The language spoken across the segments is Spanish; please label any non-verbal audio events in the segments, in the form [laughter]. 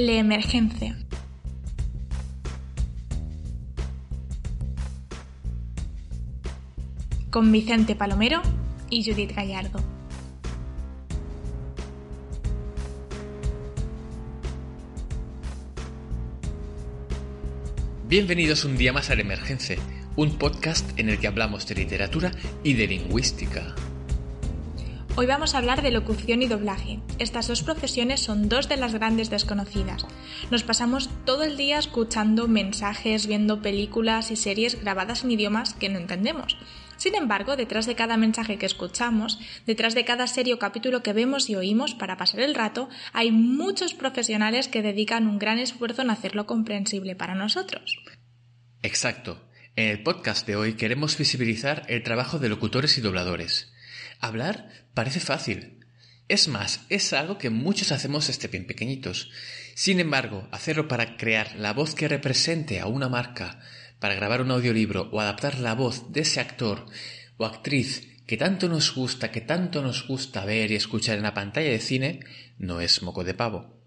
La emergencia. Con Vicente Palomero y Judith Gallardo. Bienvenidos un día más a La Emergencia, un podcast en el que hablamos de literatura y de lingüística. Hoy vamos a hablar de locución y doblaje. Estas dos profesiones son dos de las grandes desconocidas. Nos pasamos todo el día escuchando mensajes, viendo películas y series grabadas en idiomas que no entendemos. Sin embargo, detrás de cada mensaje que escuchamos, detrás de cada serie o capítulo que vemos y oímos para pasar el rato, hay muchos profesionales que dedican un gran esfuerzo en hacerlo comprensible para nosotros. Exacto. En el podcast de hoy queremos visibilizar el trabajo de locutores y dobladores. Hablar parece fácil. Es más, es algo que muchos hacemos este bien pequeñitos. Sin embargo, hacerlo para crear la voz que represente a una marca, para grabar un audiolibro o adaptar la voz de ese actor o actriz que tanto nos gusta, que tanto nos gusta ver y escuchar en la pantalla de cine, no es moco de pavo.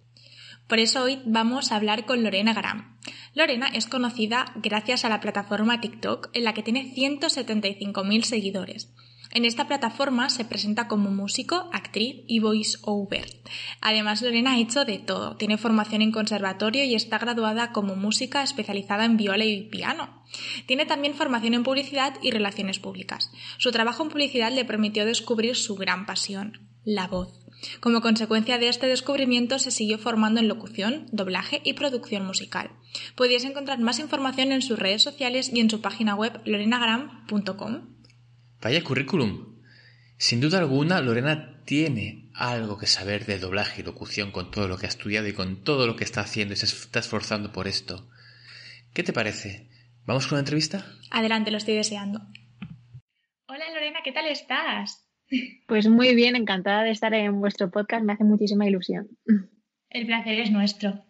Por eso hoy vamos a hablar con Lorena Gram. Lorena es conocida gracias a la plataforma TikTok en la que tiene 175.000 seguidores. En esta plataforma se presenta como músico, actriz y voice over. Además, Lorena ha hecho de todo. Tiene formación en conservatorio y está graduada como música especializada en viola y piano. Tiene también formación en publicidad y relaciones públicas. Su trabajo en publicidad le permitió descubrir su gran pasión, la voz. Como consecuencia de este descubrimiento se siguió formando en locución, doblaje y producción musical. Podéis encontrar más información en sus redes sociales y en su página web lorenagram.com. Vaya currículum. Sin duda alguna, Lorena tiene algo que saber de doblaje y locución con todo lo que ha estudiado y con todo lo que está haciendo y se está esforzando por esto. ¿Qué te parece? ¿Vamos con la entrevista? Adelante, lo estoy deseando. Hola Lorena, ¿qué tal estás? [laughs] Pues muy bien, encantada de estar en vuestro podcast, me hace muchísima ilusión. El placer es nuestro.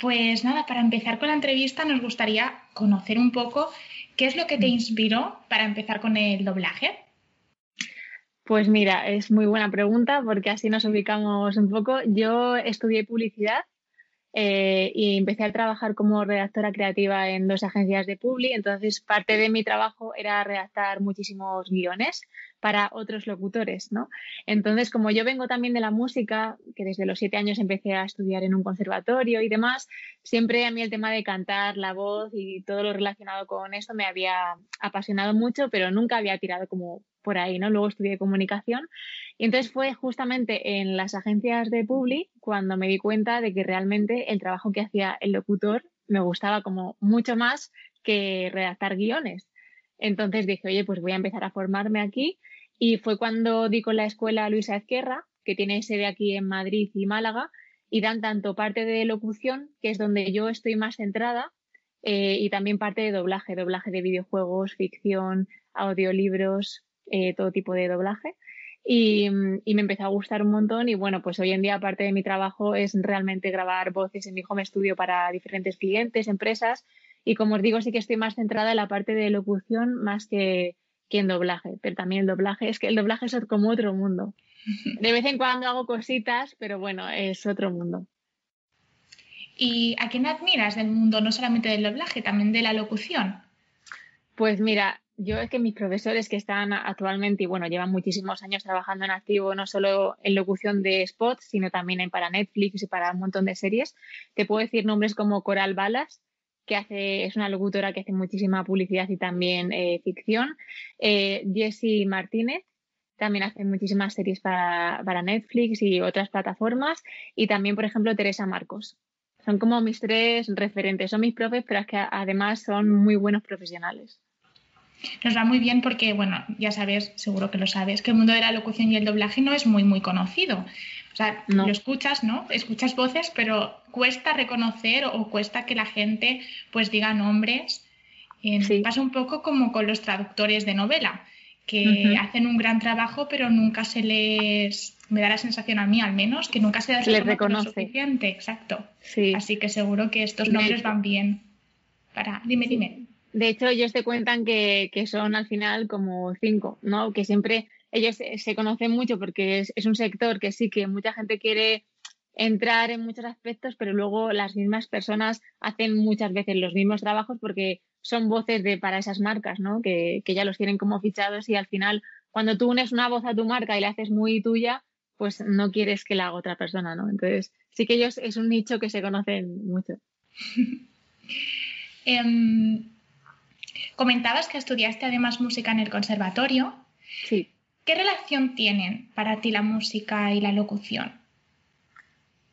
Pues nada, para empezar con la entrevista nos gustaría conocer un poco ¿Qué es lo que te inspiró para empezar con el doblaje? Pues mira, es muy buena pregunta porque así nos ubicamos un poco. Yo estudié publicidad eh, y empecé a trabajar como redactora creativa en dos agencias de publi. Entonces, parte de mi trabajo era redactar muchísimos guiones para otros locutores, ¿no? Entonces, como yo vengo también de la música, que desde los siete años empecé a estudiar en un conservatorio y demás, siempre a mí el tema de cantar, la voz y todo lo relacionado con esto me había apasionado mucho, pero nunca había tirado como por ahí, ¿no? Luego estudié comunicación y entonces fue justamente en las agencias de Publi cuando me di cuenta de que realmente el trabajo que hacía el locutor me gustaba como mucho más que redactar guiones. Entonces dije, oye, pues voy a empezar a formarme aquí y fue cuando di con la escuela Luisa Ezquerra, que tiene sede aquí en Madrid y Málaga, y dan tanto parte de locución, que es donde yo estoy más centrada, eh, y también parte de doblaje, doblaje de videojuegos, ficción, audiolibros, eh, todo tipo de doblaje. Y, me empezó a gustar un montón y bueno, pues hoy en día parte de mi trabajo es realmente grabar voces en mi home studio para diferentes clientes, empresas y como os digo sí que estoy más centrada en la parte de locución más que, que en doblaje, pero también el doblaje es que el doblaje es como otro mundo. [laughs] De vez en cuando hago cositas, pero bueno, es otro mundo. ¿Y a quién admiras del mundo, no solamente del doblaje, también de la locución? Pues mira, yo es que mis profesores que están actualmente y bueno, llevan muchísimos años trabajando en activo, no solo en locución de spots, sino también en para Netflix y para un montón de series. Te puedo decir nombres como Coral Balas, que hace, es una locutora que hace muchísima publicidad y también eh, ficción. Eh, Jessie Martínez, también hace muchísimas series para, para Netflix y otras plataformas. Y también, por ejemplo, Teresa Marcos. Son como mis tres referentes. Son mis profes, pero es que además son muy buenos profesionales. Nos va muy bien porque, bueno, ya sabes, seguro que lo sabes, que el mundo de la locución y el doblaje no es muy, muy conocido. O sea, lo escuchas, ¿no? Escuchas voces, pero cuesta reconocer o cuesta que la gente pues diga nombres. Pasa un poco como con los traductores de novela, que hacen un gran trabajo, pero nunca se les, me da la sensación a mí al menos, que nunca se les, reconoce suficiente, exacto. Así que seguro que estos nombres van bien. Para, dime, dime. De hecho, ellos te cuentan que, son al final como cinco, ¿no? Que siempre ellos se conocen mucho porque es, un sector que sí que mucha gente quiere entrar en muchos aspectos, pero luego las mismas personas hacen muchas veces los mismos trabajos porque son voces de para esas marcas, ¿no? Que, que ya los tienen como fichados y al final cuando tú unes una voz a tu marca y la haces muy tuya, pues no quieres que la haga otra persona, ¿no? Entonces sí que ellos es un nicho que se conocen mucho. [laughs] Em, Comentabas que estudiaste además música en el conservatorio. Sí. ¿Qué relación tienen para ti la música y la locución?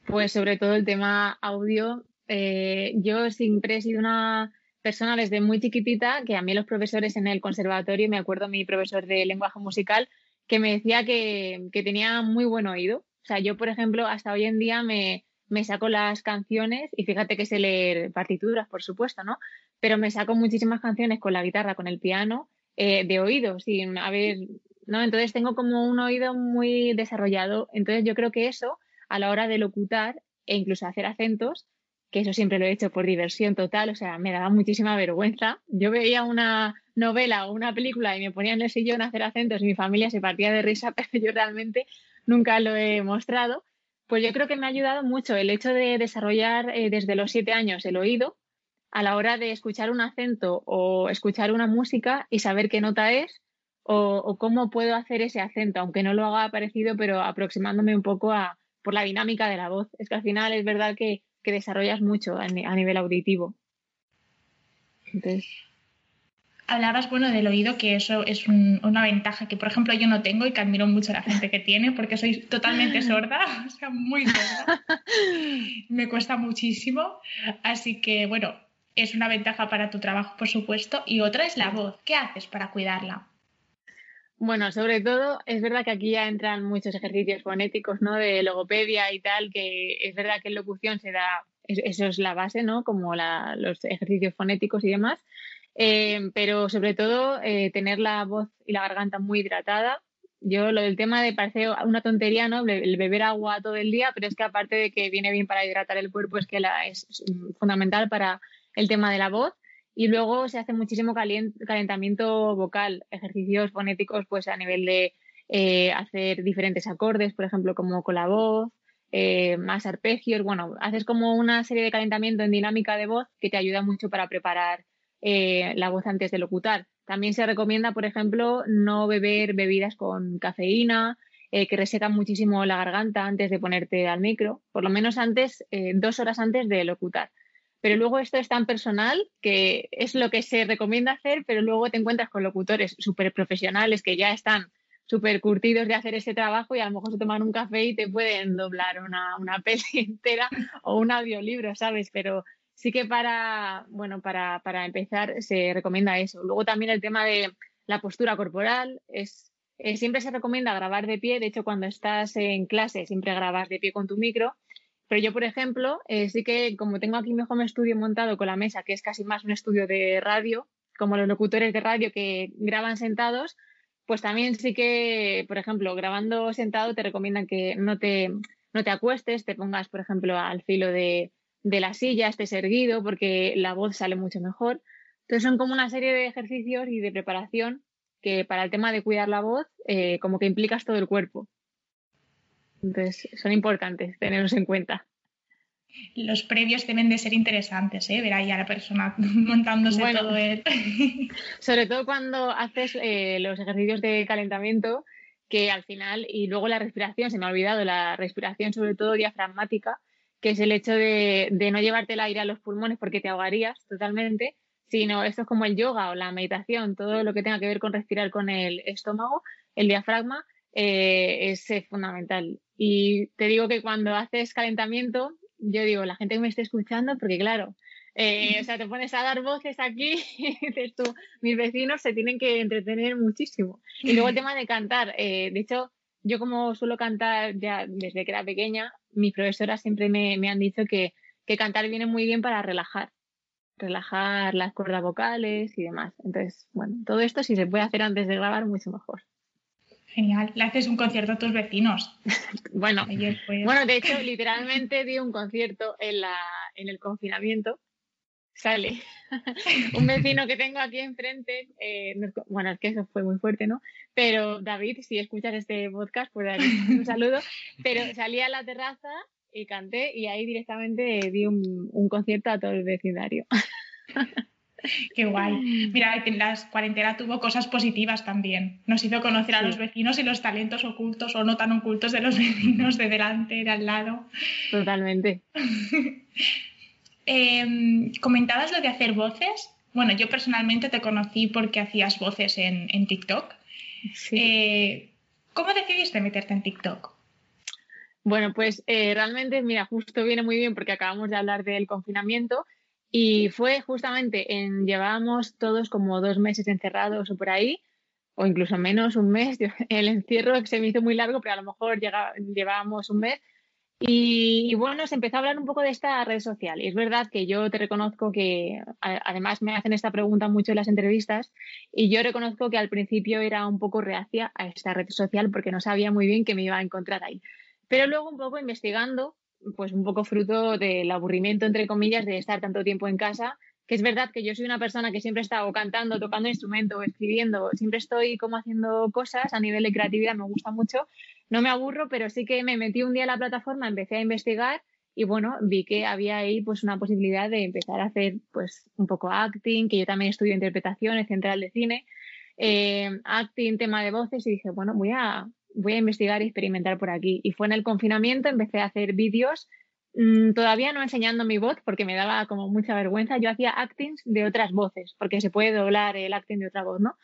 Pues sobre todo el tema audio. Eh, yo siempre he sido una persona desde muy chiquitita que a mí los profesores en el conservatorio, me acuerdo mi profesor de lenguaje musical, que me decía que, que tenía muy buen oído. O sea, yo, por ejemplo, hasta hoy en día me, me saco las canciones y fíjate que sé leer partituras, por supuesto, ¿no? Pero me saco muchísimas canciones con la guitarra, con el piano, eh, de oído, sin haber, ¿no? Entonces tengo como un oído muy desarrollado. Entonces yo creo que eso, a la hora de locutar e incluso hacer acentos, que eso siempre lo he hecho por diversión total, o sea, me daba muchísima vergüenza. Yo veía una novela o una película y me ponía en el sillón a hacer acentos y mi familia se partía de risa, [laughs] pero yo realmente nunca lo he mostrado. Pues yo creo que me ha ayudado mucho el hecho de desarrollar eh, desde los siete años el oído a la hora de escuchar un acento o escuchar una música y saber qué nota es o, cómo puedo hacer ese acento, aunque no lo haga parecido, pero aproximándome un poco a, por la dinámica de la voz. Es que al final es verdad que, desarrollas mucho a nivel auditivo. Entonces, hablabas, bueno, del oído, que eso es una ventaja que, por ejemplo, yo no tengo y que admiro mucho a la gente que tiene, porque soy totalmente [laughs] sorda, [laughs] o sea, muy sorda. Me cuesta muchísimo. Así que, bueno, es una ventaja para tu trabajo, por supuesto. Y otra es la voz. ¿Qué haces para cuidarla? Bueno, sobre todo es verdad que aquí ya entran muchos ejercicios fonéticos, ¿no? De logopedia y tal, que es verdad que en locución se da, eso es la base, ¿no? Como los ejercicios fonéticos y demás. Eh, pero sobre todo eh, tener la voz y la garganta muy hidratada. Yo lo del tema de parece una tontería, ¿no? El beber agua todo el día, pero es que aparte de que viene bien para hidratar el cuerpo, es que la, es fundamental para el tema de la voz. Y luego se hace muchísimo calentamiento vocal, ejercicios fonéticos, pues a nivel de eh, hacer diferentes acordes, por ejemplo, como con la voz, más arpegios. Bueno, haces como una serie de calentamiento en dinámica de voz que te ayuda mucho para preparar eh, la voz antes de locutar. También se recomienda, por ejemplo, no beber bebidas con cafeína, eh, que resecan muchísimo la garganta antes de ponerte al micro, por lo menos antes, eh, dos horas antes de locutar. Pero luego esto es tan personal que es lo que se recomienda hacer, pero luego te encuentras con locutores súper profesionales que ya están súper curtidos de hacer ese trabajo y a lo mejor se toman un café y te pueden doblar una, una [laughs] peli entera o un audiolibro, ¿sabes? Pero sí que para, bueno, para, para empezar se recomienda eso. Luego también el tema de la postura corporal es eh, siempre se recomienda grabar de pie. De hecho, cuando estás en clase, siempre grabas de pie con tu micro. Pero yo, por ejemplo, eh, sí que como tengo aquí mi home estudio montado con la mesa, que es casi más un estudio de radio, como los locutores de radio que graban sentados, pues también sí que, por ejemplo, grabando sentado te recomiendan que no te, no te acuestes, te pongas, por ejemplo, al filo de, de la silla, estés erguido, porque la voz sale mucho mejor. Entonces son como una serie de ejercicios y de preparación que para el tema de cuidar la voz, eh, como que implicas todo el cuerpo. Entonces son importantes tenerlos en cuenta. Los previos deben de ser interesantes, ¿eh? ver ahí a la persona [laughs] montándose todo él. [laughs] sobre todo cuando haces eh, los ejercicios de calentamiento, que al final, y luego la respiración, se me ha olvidado, la respiración sobre todo diafragmática, que es el hecho de, no llevarte el aire a los pulmones porque te ahogarías totalmente, sino esto es como el yoga o la meditación, todo lo que tenga que ver con respirar con el estómago, el diafragma, eh, es fundamental. Y te digo que cuando haces calentamiento, yo digo, la gente que me esté escuchando, porque claro, eh, o sea, te pones a dar voces aquí [laughs] y dices tú, mis vecinos se tienen que entretener muchísimo. Y luego el [laughs] tema de cantar, eh, de hecho, yo como suelo cantar ya desde que era pequeña, mis profesoras siempre me, me han dicho que, que cantar viene muy bien para relajar relajar las cuerdas vocales y demás. Entonces, bueno, todo esto si se puede hacer antes de grabar, mucho mejor. Genial. Le haces un concierto a tus vecinos. [laughs] bueno, bueno, de hecho, literalmente di un concierto en, la, en el confinamiento. Sale [laughs] un vecino que tengo aquí enfrente. Eh, bueno, es que eso fue muy fuerte, ¿no? Pero David, si escuchas este podcast, pues [laughs] un saludo. Pero salí a la terraza y canté y ahí directamente di un, un concierto a todo el vecindario. [laughs] Qué guay. Mira, la cuarentena tuvo cosas positivas también. Nos hizo conocer a los vecinos y los talentos ocultos o no tan ocultos de los vecinos de delante, de al lado. Totalmente. Em, comentabas lo de hacer voces. Bueno, yo personalmente te conocí porque hacías voces en, en TikTok. Eh, ¿Cómo decidiste meterte en TikTok? Bueno, pues eh, realmente, mira, justo viene muy bien porque acabamos de hablar del confinamiento y fue justamente en, llevábamos todos como dos meses encerrados o por ahí, o incluso menos, un mes. [laughs] El encierro se me hizo muy largo, pero a lo mejor llevábamos un mes. Y, bueno, se empezó a hablar un poco de esta red social. Y es verdad que yo te reconozco que, además me hacen esta pregunta mucho en las entrevistas, y yo reconozco que al principio era un poco reacia a esta red social porque no sabía muy bien qué me iba a encontrar ahí. Pero luego un poco investigando, pues un poco fruto del aburrimiento, entre comillas, de estar tanto tiempo en casa, que es verdad que yo soy una persona que siempre he estado cantando, tocando instrumento, escribiendo, siempre estoy como haciendo cosas a nivel de creatividad, me gusta mucho, no me aburro, pero sí que me metí un día en la plataforma, empecé a investigar y bueno, vi que había ahí pues una posibilidad de empezar a hacer pues un poco acting, que yo también estudio interpretación en Central de Cine, eh, acting, tema de voces y dije, bueno, voy a, voy a investigar y experimentar por aquí. Y fue en el confinamiento, empecé a hacer vídeos, mm, todavía no enseñando mi voz porque me daba como mucha vergüenza. Yo hacía actings de otras voces, porque se puede doblar el acting de otra voz, ¿no?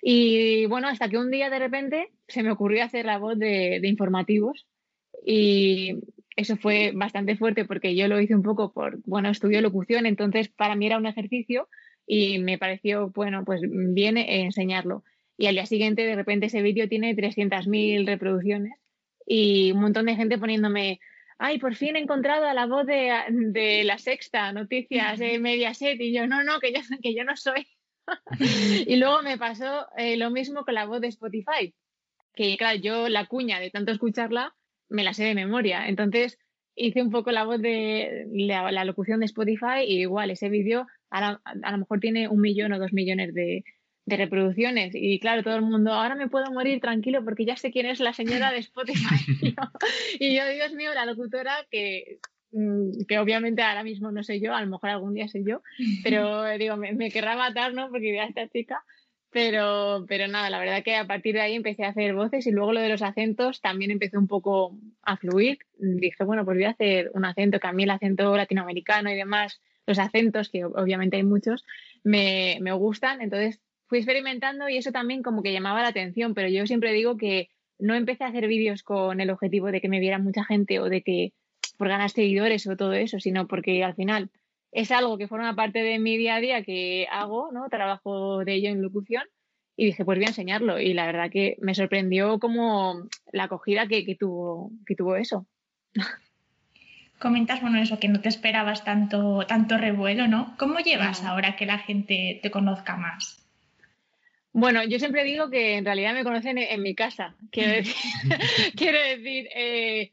Y bueno, hasta que un día de repente se me ocurrió hacer la voz de, de informativos y eso fue bastante fuerte porque yo lo hice un poco por, bueno, estudio locución, entonces para mí era un ejercicio y me pareció, bueno, pues bien enseñarlo y al día siguiente de repente ese vídeo tiene 300.000 reproducciones y un montón de gente poniéndome, ay, por fin he encontrado a la voz de, la sexta, noticias de Mediaset y yo, no, no, que yo, que yo no soy. [laughs] y luego me pasó eh, lo mismo con la voz de Spotify, que claro, yo la cuña de tanto escucharla me la sé de memoria. Entonces hice un poco la voz de la, locución de Spotify y igual ese vídeo a, lo mejor tiene un millón o dos millones de, de reproducciones. Y claro, todo el mundo, ahora me puedo morir tranquilo porque ya sé quién es la señora de Spotify. [laughs] y yo, Dios mío, la locutora que, que obviamente ahora mismo no sé yo, a lo mejor algún día soy yo, [laughs] pero digo, me, querrá matar, ¿no? Porque vea esta chica. Pero, pero nada, la verdad que a partir de ahí empecé a hacer voces y luego lo de los acentos también empezó un poco a fluir. Dije, bueno, pues voy a hacer un acento, que a mí el acento latinoamericano y demás, los acentos, que obviamente hay muchos, me, me gustan. Entonces fui experimentando y eso también como que llamaba la atención, pero yo siempre digo que no empecé a hacer vídeos con el objetivo de que me viera mucha gente o de que por ganar seguidores o todo eso, sino porque al final es algo que forma parte de mi día a día que hago, ¿no? Trabajo de ello en locución y dije, pues voy a enseñarlo. Y la verdad que me sorprendió como la acogida que, tuvo, que tuvo eso. [laughs] Comentas, bueno, eso, que no te esperabas tanto, tanto revuelo, ¿no? ¿Cómo llevas ahora que la gente te conozca más? Bueno, yo siempre digo que en realidad me conocen en, mi casa. Quiero [laughs] decir, [laughs] quiero decir eh,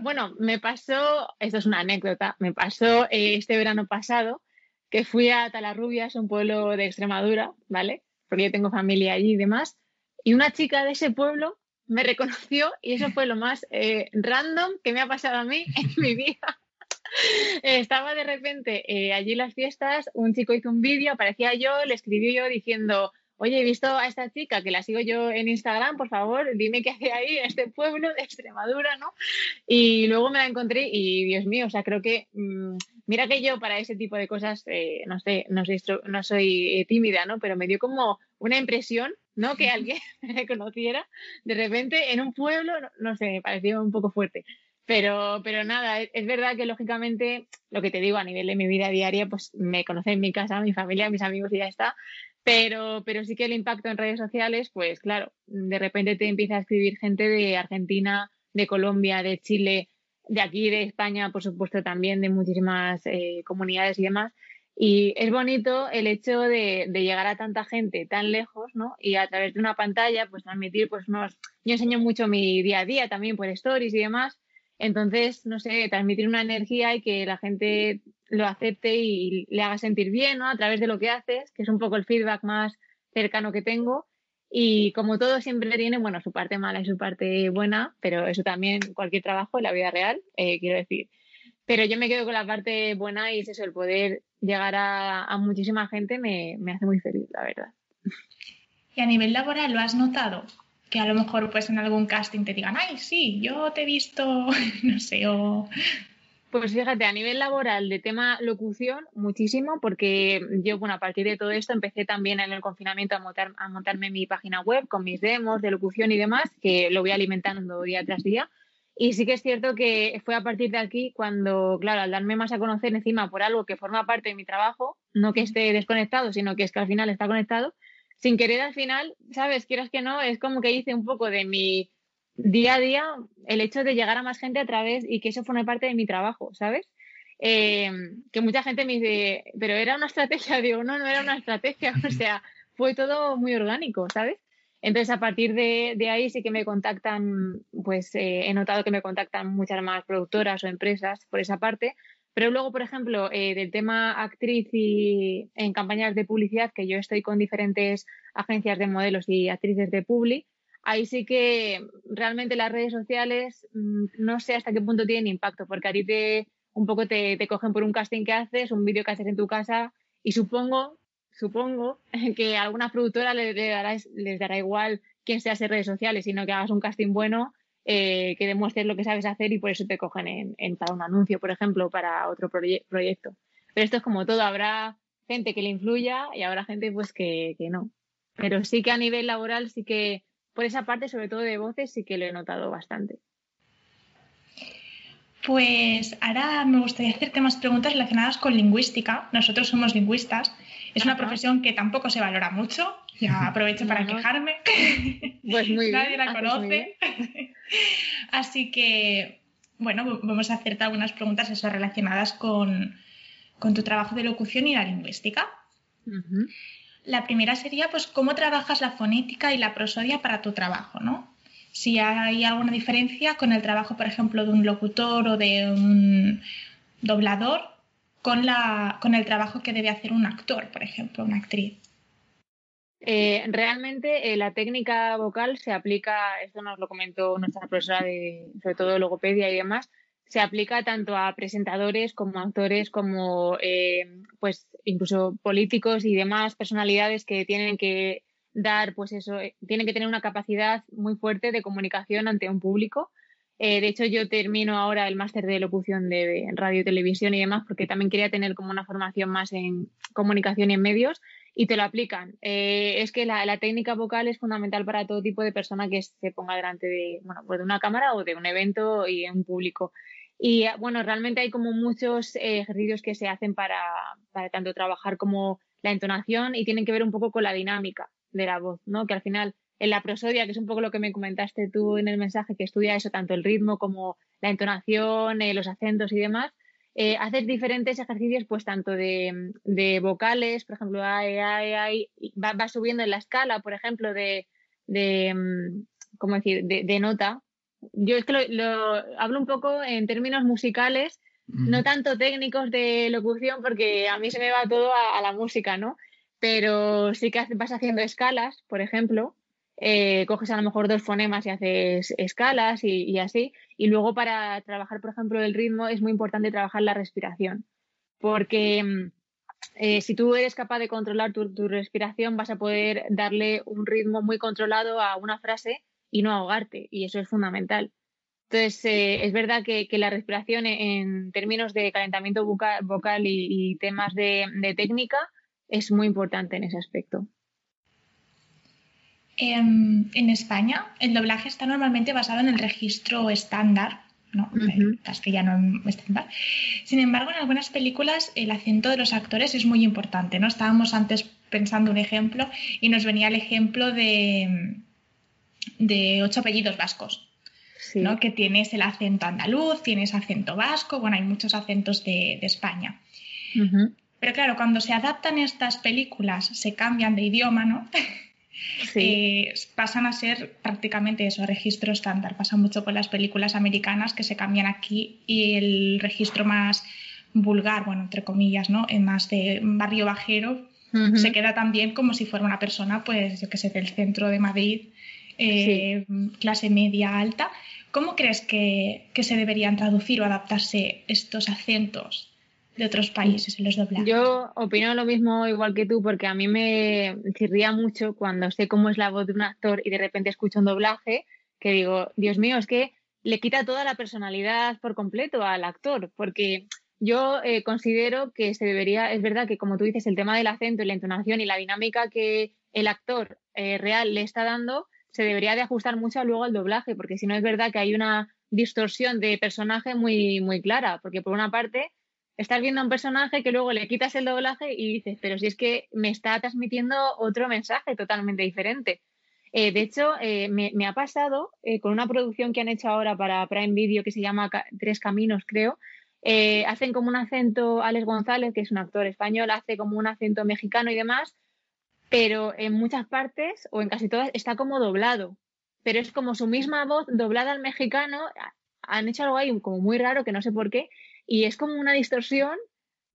bueno, me pasó, esto es una anécdota, me pasó eh, este verano pasado que fui a Talarrubias, un pueblo de Extremadura, ¿vale? Porque yo tengo familia allí y demás. Y una chica de ese pueblo me reconoció y eso fue lo más eh, random que me ha pasado a mí [laughs] en mi vida. Estaba de repente allí en las fiestas, un chico hizo un vídeo, aparecía yo, le escribí yo diciendo, oye, he visto a esta chica que la sigo yo en Instagram, por favor, dime qué hace ahí en este pueblo de Extremadura, ¿no? Y luego me la encontré y, Dios mío, o sea, creo que, mm, mira que yo para ese tipo de cosas, eh, no sé, no soy, no soy tímida, ¿no? Pero me dio como una impresión, ¿no? Que alguien [laughs] me conociera de repente en un pueblo, no, sé, me pareció un poco fuerte. Pero, pero nada, es, verdad que lógicamente lo que te digo a nivel de mi vida diaria, pues me conocen en mi casa, mi familia, mis amigos y ya está. Pero, pero sí que el impacto en redes sociales, pues claro, de repente te empieza a escribir gente de Argentina, de Colombia, de Chile, de aquí, de España, por supuesto también, de muchísimas eh, comunidades y demás. Y es bonito el hecho de, llegar a tanta gente tan lejos, ¿no? Y a través de una pantalla, pues transmitir, pues unos... Yo enseño mucho mi día a día también por stories y demás. Entonces, no sé, transmitir una energía y que la gente lo acepte y le haga sentir bien, ¿no? A través de lo que haces, que es un poco el feedback más cercano que tengo. Y como todo siempre tiene, bueno, su parte mala y su parte buena, pero eso también cualquier trabajo en la vida real, eh, quiero decir. Pero yo me quedo con la parte buena y es eso, el poder llegar a, muchísima gente me, me, hace muy feliz, la verdad. Y a nivel laboral, ¿lo has notado? Que a lo mejor pues en algún casting te digan, ay, sí, yo te he visto, [laughs] no sé, o pues fíjate, a nivel laboral de tema locución, muchísimo, porque yo, bueno, a partir de todo esto empecé también en el confinamiento a, a montarme mi página web con mis demos de locución y demás, que lo voy alimentando día tras día. Y sí que es cierto que fue a partir de aquí cuando, claro, al darme más a conocer encima por algo que forma parte de mi trabajo, no que esté desconectado, sino que es que al final está conectado, sin querer al final, ¿sabes? Quieras que no, es como que hice un poco de mi día a día el hecho de llegar a más gente a través y que eso forme parte de mi trabajo, ¿sabes? Eh, que mucha gente me dice, pero era una estrategia, [laughs] digo, no, no era una estrategia, [laughs] o sea, fue todo muy orgánico, ¿sabes? Entonces, a partir de, ahí sí que me contactan, pues eh, he notado que me contactan muchas más productoras o empresas por esa parte, pero luego, por ejemplo, eh, del tema actriz y en campañas de publicidad, que yo estoy con diferentes agencias de modelos y actrices de Publi, ahí sí que realmente las redes sociales mm, no sé hasta qué punto tienen impacto, porque a ti te un poco te, cogen por un casting que haces, un vídeo que haces en tu casa y supongo, supongo [laughs] que a algunas productoras les, dará, les dará igual quién seas en redes sociales, sino que hagas un casting bueno, eh, que demuestres lo que sabes hacer y por eso te cogen en, para un anuncio, por ejemplo, para otro proyecto. Pero esto es como todo, habrá gente que le influya y habrá gente pues que, que no. Pero sí que a nivel laboral sí que por esa parte, sobre todo de voces, sí que lo he notado bastante. Pues ahora me gustaría hacerte más preguntas relacionadas con lingüística. Nosotros somos lingüistas. Es una profesión que tampoco se valora mucho. Ya [laughs] aprovecho para quejarme. Pues muy [laughs] Nadie la conoce. [laughs] Así que, bueno, vamos a hacerte algunas preguntas relacionadas con, tu trabajo de locución y la lingüística. La primera sería, pues, cómo trabajas la fonética y la prosodia para tu trabajo, ¿no? Si hay alguna diferencia con el trabajo, por ejemplo, de un locutor o de un doblador con, la, con el trabajo que debe hacer un actor, por ejemplo, una actriz. Eh, realmente eh, la técnica vocal se aplica, esto nos lo comentó nuestra profesora de, sobre todo de logopedia y demás, se aplica tanto a presentadores como a actores, como eh, pues incluso políticos y demás personalidades que tienen que dar, pues eso, tienen que tener una capacidad muy fuerte de comunicación ante un público. De hecho, yo termino ahora el máster de locución de radio televisión y demás, porque también quería tener como una formación más en comunicación y en medios, y te lo aplican. es que la, técnica vocal es fundamental para todo tipo de persona que se ponga delante de, bueno, pues de una cámara o de un evento y en público. Y bueno, realmente hay como muchos eh, ejercicios que se hacen para, para, tanto trabajar como la entonación y tienen que ver un poco con la dinámica de la voz, ¿no? Que al final en la prosodia, que es un poco lo que me comentaste tú en el mensaje, que estudia eso, tanto el ritmo como la entonación, eh, los acentos y demás, eh, haces diferentes ejercicios, pues tanto de, de vocales, por ejemplo, ay, ay, ay, va, va, subiendo en la escala, por ejemplo, de, de mm, ¿cómo decir?, de, de nota, yo es que lo, hablo un poco en términos musicales, no tanto técnicos de locución, porque a mí se me va todo a, la música, ¿no? Pero sí que vas haciendo escalas, por ejemplo, eh, coges a lo mejor dos fonemas y haces escalas y, así. Y luego para trabajar, por ejemplo, el ritmo es muy importante trabajar la respiración, porque mm, eh, si tú eres capaz de controlar tu, respiración, vas a poder darle un ritmo muy controlado a una frase y no ahogarte, y eso es fundamental. Entonces, eh, es verdad que, la respiración en términos de calentamiento vocal, y, temas de, técnica es muy importante en ese aspecto. Em, en España, el doblaje está normalmente basado en el registro estándar, ¿no? castellano estándar. Sin embargo, en algunas películas el acento de los actores es muy importante, ¿no? Estábamos antes pensando un ejemplo y nos venía el ejemplo de, de ocho apellidos vascos. ¿no? que tienes el acento andaluz, tienes acento vasco, bueno, hay muchos acentos de, España. Pero claro, cuando se adaptan estas películas, se cambian de idioma, ¿no? [laughs] Eh, pasan a ser prácticamente eso, registro estándar. Pasa mucho con las películas americanas que se cambian aquí y el registro más vulgar, bueno, entre comillas, ¿no? En más de barrio bajero, se queda también como si fuera una persona, pues, yo que sé, del centro de Madrid, eh, clase media alta. ¿Cómo crees que, que se deberían traducir o adaptarse estos acentos de otros países en los doblajes. Yo opino lo mismo igual que tú, porque a mí me chirría mucho cuando sé cómo es la voz de un actor y de repente escucho un doblaje que digo, Dios mío, es que le quita toda la personalidad por completo al actor, porque yo eh, considero que se debería, es verdad que como tú dices, el tema del acento y la entonación y la dinámica que el actor eh, real le está dando, se debería de ajustar mucho luego al doblaje, porque si no es verdad que hay una distorsión de personaje muy, muy clara, porque por una parte estás viendo a un personaje que luego le quitas el doblaje y dices, pero si es que me está transmitiendo otro mensaje totalmente diferente. Eh, de hecho, eh, me, ha pasado eh, con una producción que han hecho ahora para Prime Video que se llama Tres Caminos, creo. hacen como un acento, Alex González, que es un actor español, hace como un acento mexicano y demás, pero en muchas partes, o en casi todas, está como doblado. Pero es como su misma voz doblada al mexicano. Han hecho algo ahí como muy raro, que no sé por qué, y es como una distorsión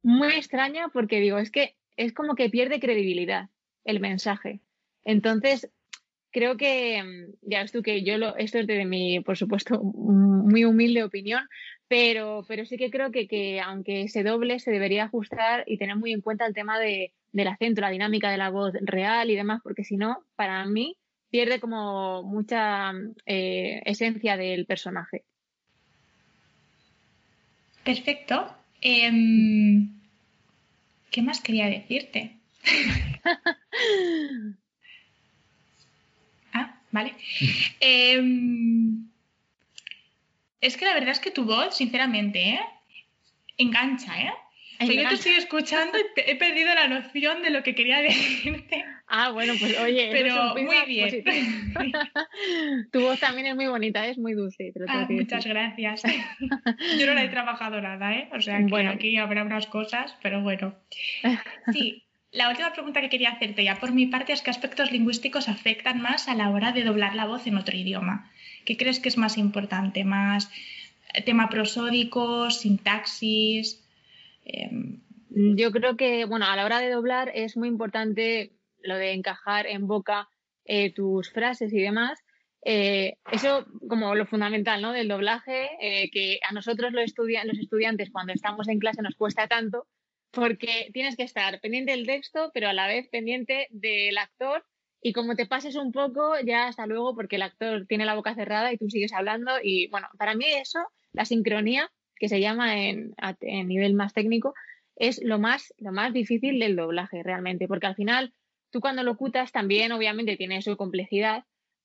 muy extraña porque digo, es que es como que pierde credibilidad el mensaje. Entonces, creo que, mm, ya ves tú que yo lo, esto es de mi, por supuesto, [laughs] muy humilde opinión, pero, pero sí que creo que, que aunque se doble, se debería ajustar y tener muy en cuenta el tema de, del acento, la dinámica de la voz real y demás, porque si no, para mí pierde como mucha eh, esencia del personaje. Perfecto. Em, ¿Qué más quería decirte? [laughs] ah, vale. [laughs] Em, es que la verdad es que tu voz, sinceramente, ¿eh? engancha, ¿eh? Yo te estoy escuchando y he perdido la noción de lo que quería decirte. Ah, bueno, pues oye, pero muy bien. [laughs] tu voz también es muy bonita, es muy dulce. Ah, muchas gracias. [laughs] Yo no la he trabajado nada, ¿eh? O sea, que bueno. aquí habrá unas cosas, pero bueno. Sí, la última pregunta que quería hacerte ya por mi parte es qué aspectos lingüísticos afectan más a la hora de doblar la voz en otro idioma. ¿Qué crees que es más importante? ¿Más tema prosódico, sintaxis? Em, yo creo que, bueno, a la hora de doblar es muy importante lo de encajar en boca eh, tus frases y demás. Eh, eso como lo fundamental ¿no? del doblaje, eh, que a nosotros los, los estudiantes cuando estamos en clase nos cuesta tanto, porque tienes que estar pendiente del texto, pero a la vez pendiente del actor. Y como te pases un poco, ya hasta luego, porque el actor tiene la boca cerrada y tú sigues hablando. Y bueno, para mí eso, la sincronía, que se llama en, en nivel más técnico, es lo más, lo más difícil del doblaje realmente, porque al final tú cuando locutas también obviamente tiene su complejidad,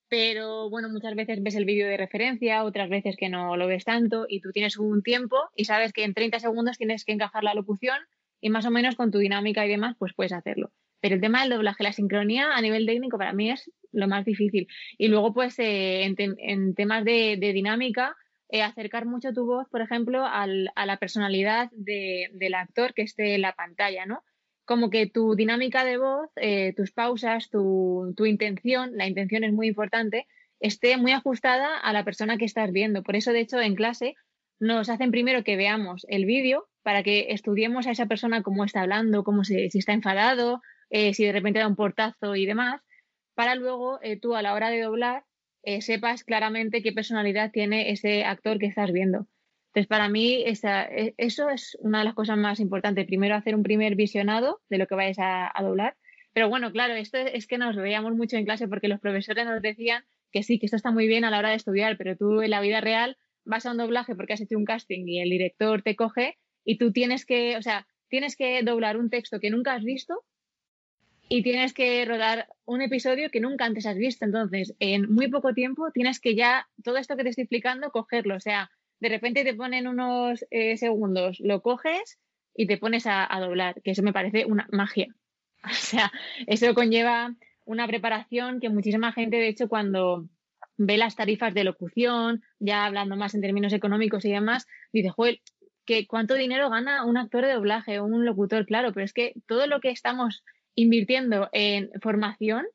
pero bueno, muchas veces ves el vídeo de referencia, otras veces que no lo ves tanto y tú tienes un tiempo y sabes que en 30 segundos tienes que encajar la locución y más o menos con tu dinámica y demás, pues puedes hacerlo. Pero el tema del doblaje, la sincronía a nivel técnico para mí es lo más difícil. Y luego, pues eh, en, temas de dinámica, eh, acercar mucho tu voz, por ejemplo, a la personalidad del actor que esté en la pantalla, ¿no? Como que tu dinámica de voz, eh, tus pausas, tu, tu intención, la intención es muy importante, esté muy ajustada a la persona que estás viendo. Por eso, de hecho, en clase nos hacen primero que veamos el vídeo para que estudiemos a esa persona cómo está hablando, cómo se, si está enfadado, eh, si de repente da un portazo y demás, para luego tú a la hora de doblar eh, sepas claramente qué personalidad tiene ese actor que estás viendo. Entonces, para mí, e, eso es una de las cosas más importantes. Primero, hacer un primer visionado de lo que vayas a, doblar. Pero bueno, claro, esto es, que nos veíamos mucho en clase porque los profesores nos decían que sí, que esto está muy bien a la hora de estudiar, pero tú en la vida real vas a un doblaje porque has hecho un casting y el director te coge y tú tienes que, o sea, tienes que doblar un texto que nunca has visto y tienes que rodar un episodio que nunca antes has visto. Entonces, en muy poco tiempo tienes que ya todo esto que te estoy explicando, cogerlo. O sea, de repente te ponen unos eh, segundos, lo coges y te pones a, doblar, que eso me parece una magia. [laughs] O sea, eso conlleva una preparación que muchísima gente, de hecho, cuando ve las tarifas de locución, ya hablando más en términos económicos y demás, dice, que cuánto dinero gana un actor de doblaje o un locutor, claro, pero es que todo lo que estamos invirtiendo en formación,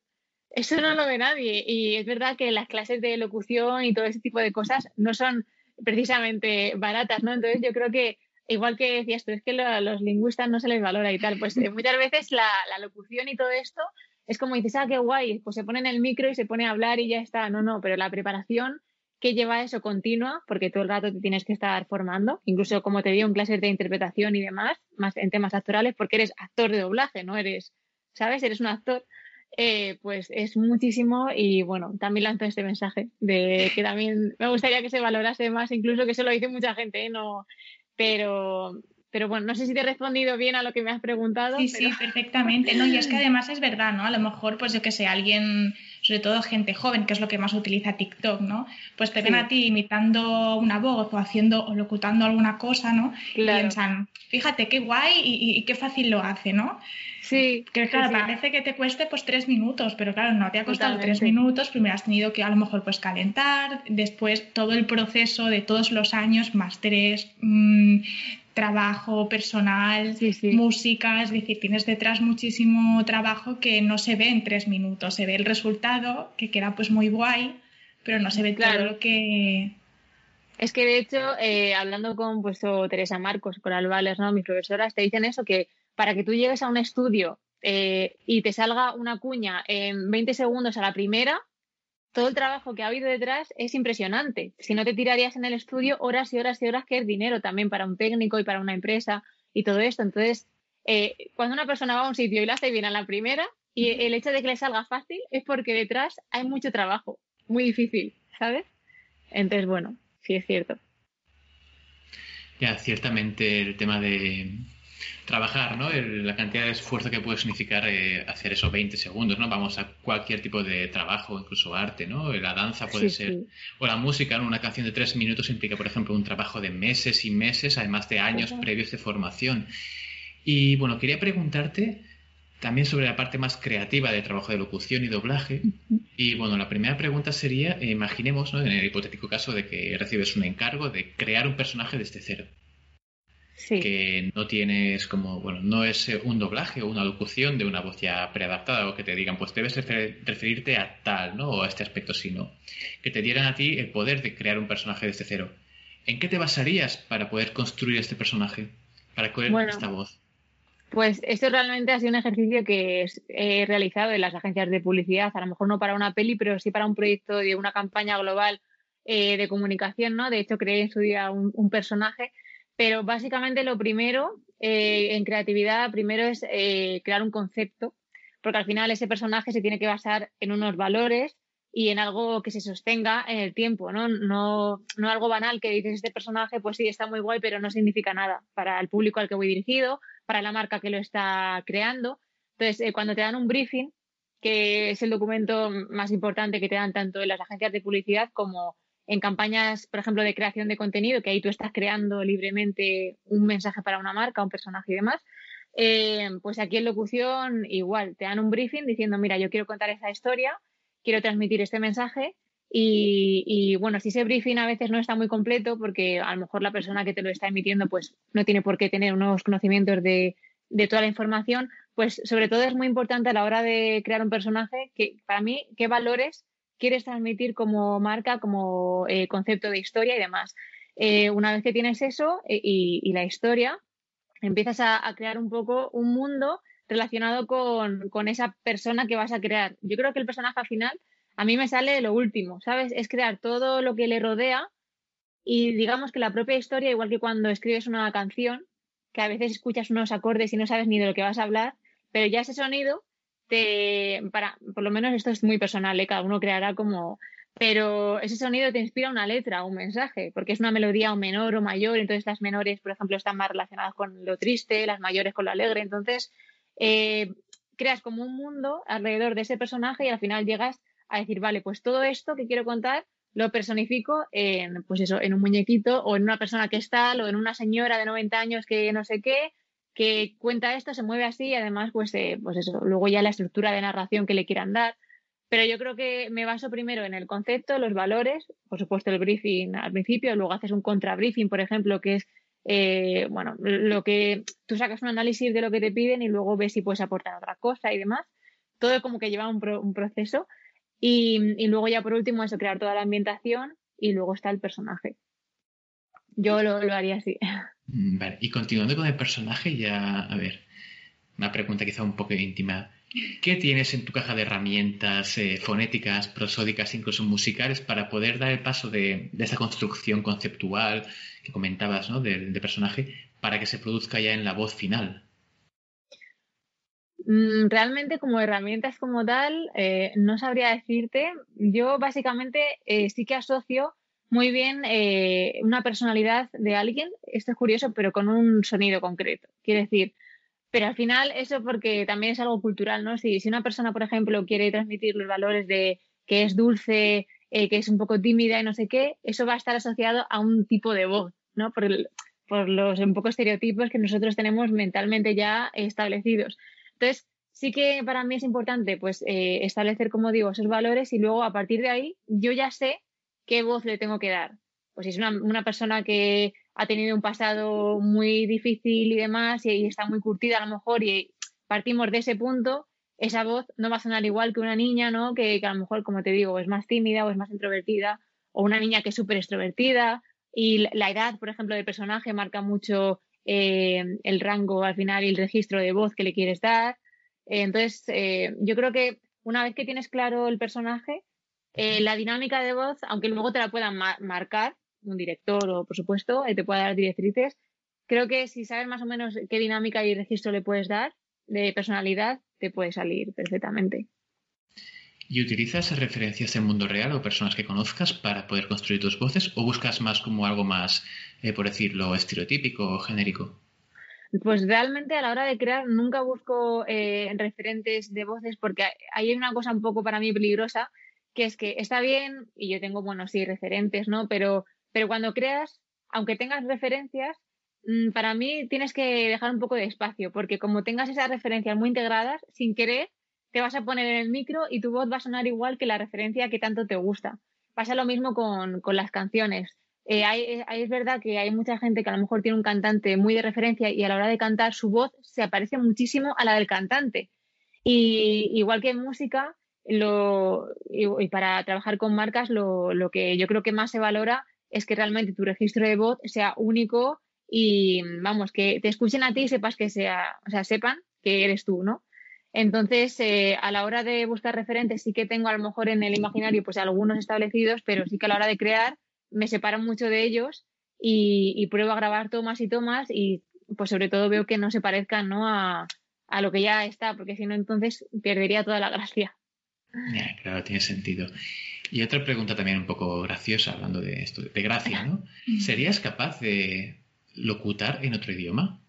eso no lo ve nadie. Y es verdad que las clases de locución y todo ese tipo de cosas no son precisamente baratas, ¿no? Entonces yo creo que igual que decías tú, es que a los lingüistas no se les valora y tal, pues eh, muchas veces la, locución y todo esto es como dices, ah, qué guay, pues se pone en el micro y se pone a hablar y ya está. No, no, pero la preparación que lleva eso continua, porque todo el rato te tienes que estar formando, incluso como te digo en clases de interpretación y demás, más en temas actorales, porque eres actor de doblaje, no eres, ¿sabes? Eres un actor. Eh, pues es muchísimo y bueno, también lanzo este mensaje de que también me gustaría que se valorase más, incluso que se lo dice mucha gente, ¿eh? no, pero, pero bueno, no sé si te he respondido bien a lo que me has preguntado. Sí, sí, perfectamente. No, y es que además es verdad, ¿no? A lo mejor, pues yo que sé, alguien, sobre todo gente joven, que es lo que más utiliza TikTok, ¿no? Pues te ven a ti imitando una voz o haciendo o locutando alguna cosa, ¿no? Y piensan, fíjate qué guay y, qué fácil lo hace, ¿no? Sí. Que claro, parece que te cueste pues tres minutos, pero claro, no te ha costado tres minutos. Primero has tenido que a lo mejor pues calentar, después todo el proceso de todos los años, más tres, mm, trabajo personal, música, es decir, tienes detrás muchísimo trabajo que no se ve en tres minutos, se ve el resultado, que queda pues muy guay, pero no se ve todo lo que... Es que de hecho, eh, hablando con pues, Teresa Marcos, con Albales, ¿no? mis profesoras, te dicen eso, que para que tú llegues a un estudio eh, y te salga una cuña en 20 segundos a la primera, todo el trabajo que ha habido detrás es impresionante. Si no te tirarías en el estudio horas y horas y horas, que es dinero también para un técnico y para una empresa y todo esto. Entonces, eh, cuando una persona va a un sitio y lo hace bien a la primera, y el hecho de que le salga fácil es porque detrás hay mucho trabajo, muy difícil, ¿sabes? Entonces, bueno, sí es cierto. Ya, ciertamente el tema de, trabajar, ¿no? la cantidad de esfuerzo que puede significar eh, hacer esos 20 segundos, ¿no? Vamos a cualquier tipo de trabajo, incluso arte, ¿no? La danza puede ser, o la música, ¿no? Una canción de tres minutos implica, por ejemplo, un trabajo de meses y meses, además de años previos de formación. Y bueno, quería preguntarte también sobre la parte más creativa de trabajo de locución y doblaje. Y bueno, la primera pregunta sería, imaginemos, ¿no? En el hipotético caso de que recibes un encargo de crear un personaje desde cero que no tienes como, bueno, no es eh, un doblaje o una locución de una voz ya preadaptada o que te digan, pues debes referirte a tal, ¿no? O a este aspecto, sino que te dieran a ti el poder de crear un personaje desde cero. ¿En qué te basarías para poder construir este personaje, para crear esta voz? Pues esto realmente ha sido un ejercicio que he realizado en las agencias de publicidad, a lo mejor no para una peli, pero sí para un proyecto de una campaña global eh, de comunicación, ¿no? De hecho, creé en su día un personaje pero básicamente lo primero eh, en creatividad, primero es eh, crear un concepto, porque al final ese personaje se tiene que basar en unos valores y en algo que se sostenga en el tiempo, ¿no? No, no algo banal que dices este personaje, pues sí, está muy guay, pero no significa nada para el público al que voy dirigido, para la marca que lo está creando. Entonces, eh, cuando te dan un briefing, que es el documento más importante que te dan tanto en las agencias de publicidad como en campañas, por ejemplo, de creación de contenido, que ahí tú estás creando libremente un mensaje para una marca, un personaje y demás, eh, pues aquí en locución igual, te dan un briefing diciendo, mira, yo quiero contar esa historia, quiero transmitir este mensaje y, bueno, si ese briefing a veces no está muy completo porque a lo mejor la persona que te lo está emitiendo pues no tiene por qué tener unos conocimientos de, de toda la información, pues sobre todo es muy importante a la hora de crear un personaje que para mí, qué valores quieres transmitir como marca, como eh, concepto de historia y demás. Eh, una vez que tienes eso eh, y, la historia, empiezas a, crear un poco un mundo relacionado con, esa persona que vas a crear. Yo creo que el personaje al final, a mí me sale lo último, ¿sabes? Es crear todo lo que le rodea y digamos que la propia historia, igual que cuando escribes una canción, que a veces escuchas unos acordes y no sabes ni de lo que vas a hablar, pero ya ese sonido te, para, por lo menos esto es muy personal, ¿eh? cada uno creará como, pero ese sonido te inspira una letra, un mensaje, porque es una melodía o menor o mayor, entonces las menores, por ejemplo, están más relacionadas con lo triste, las mayores con lo alegre, entonces eh, creas como un mundo alrededor de ese personaje y al final llegas a decir, vale, pues todo esto que quiero contar lo personifico en, pues eso, en un muñequito o en una persona que está, o en una señora de 90 años que no sé qué, que cuenta esto, se mueve así y además, pues, eh, pues eso, luego ya la estructura de narración que le quieran dar. Pero yo creo que me baso primero en el concepto, los valores, por supuesto el briefing al principio, luego haces un contrabriefing, por ejemplo, que es, eh, bueno, lo que tú sacas un análisis de lo que te piden y luego ves si puedes aportar otra cosa y demás. Todo como que lleva un, proceso. Y, luego ya por último eso, crear toda la ambientación y luego está el personaje. Yo lo haría así. [laughs] Mm, vale, y continuando con el personaje, ya, a ver, una pregunta quizá un poco íntima. ¿Qué tienes en tu caja de herramientas eh, fonéticas, prosódicas, incluso musicales, para poder dar el paso de, esa construcción conceptual que comentabas, ¿no? De, personaje, para que se produzca ya en la voz final? Mm, realmente como herramientas como tal, eh, no sabría decirte. Yo básicamente eh, sí que asocio muy bien eh, una personalidad de alguien, esto es curioso, pero con un sonido concreto. Quiere decir, pero al final eso porque también es algo cultural, ¿no? Si, si una persona, por ejemplo, quiere transmitir los valores de que es dulce, eh, que es un poco tímida y no sé qué, eso va a estar asociado a un tipo de voz, ¿no? Por, por los un poco estereotipos que nosotros tenemos mentalmente ya establecidos. Entonces, sí que para mí es importante pues eh, establecer, como digo, esos valores y luego a partir de ahí yo ya sé ¿qué voz le tengo que dar? Pues si es una, persona que ha tenido un pasado muy difícil y demás y, está muy curtida a lo mejor y partimos de ese punto, esa voz no va a sonar igual que una niña, ¿no? Que, a lo mejor, como te digo, es más tímida o es más introvertida, o una niña que es súper extrovertida. Y la edad, por ejemplo, del personaje marca mucho eh, el rango al final y el registro de voz que le quieres dar. Entonces, eh, yo creo que una vez que tienes claro el personaje, eh, la dinámica de voz, aunque luego te la puedan marcar un director o, por supuesto, eh, te pueda dar directrices, creo que si sabes más o menos qué dinámica y registro le puedes dar de personalidad, te puede salir perfectamente. ¿Y utilizas referencias en mundo real o personas que conozcas para poder construir tus voces o buscas más como algo más, eh, por decirlo, estereotípico o genérico? Pues realmente a la hora de crear nunca busco referentes de voces porque hay una cosa un poco para mí peligrosa que es que está bien, y yo tengo, bueno, sí, referentes, ¿no? Pero, pero cuando creas, aunque tengas referencias, mm, para mí tienes que dejar un poco de espacio, porque como tengas esas referencias muy integradas, sin querer, te vas a poner en el micro y tu voz va a sonar igual que la referencia que tanto te gusta. Pasa lo mismo con, las canciones. Eh, hay, es verdad que hay mucha gente que a lo mejor tiene un cantante muy de referencia y a la hora de cantar su voz se aparece muchísimo a la del cantante. Y igual que en música, lo, y, para trabajar con marcas lo, lo, que yo creo que más se valora es que realmente tu registro de voz sea único y vamos, que te escuchen a ti y sepas que sea, o sea, sepan que eres tú, ¿no? Entonces, eh, a la hora de buscar referentes, sí que tengo a lo mejor en el imaginario pues algunos establecidos, pero sí que a la hora de crear me separo mucho de ellos y, pruebo a grabar tomas y tomas y pues sobre todo veo que no se parezcan ¿no? A, a lo que ya está, porque si no entonces perdería toda la gracia claro, tiene sentido. Y otra pregunta también un poco graciosa, hablando de esto, de gracia, ¿no? ¿Serías capaz de locutar en otro idioma?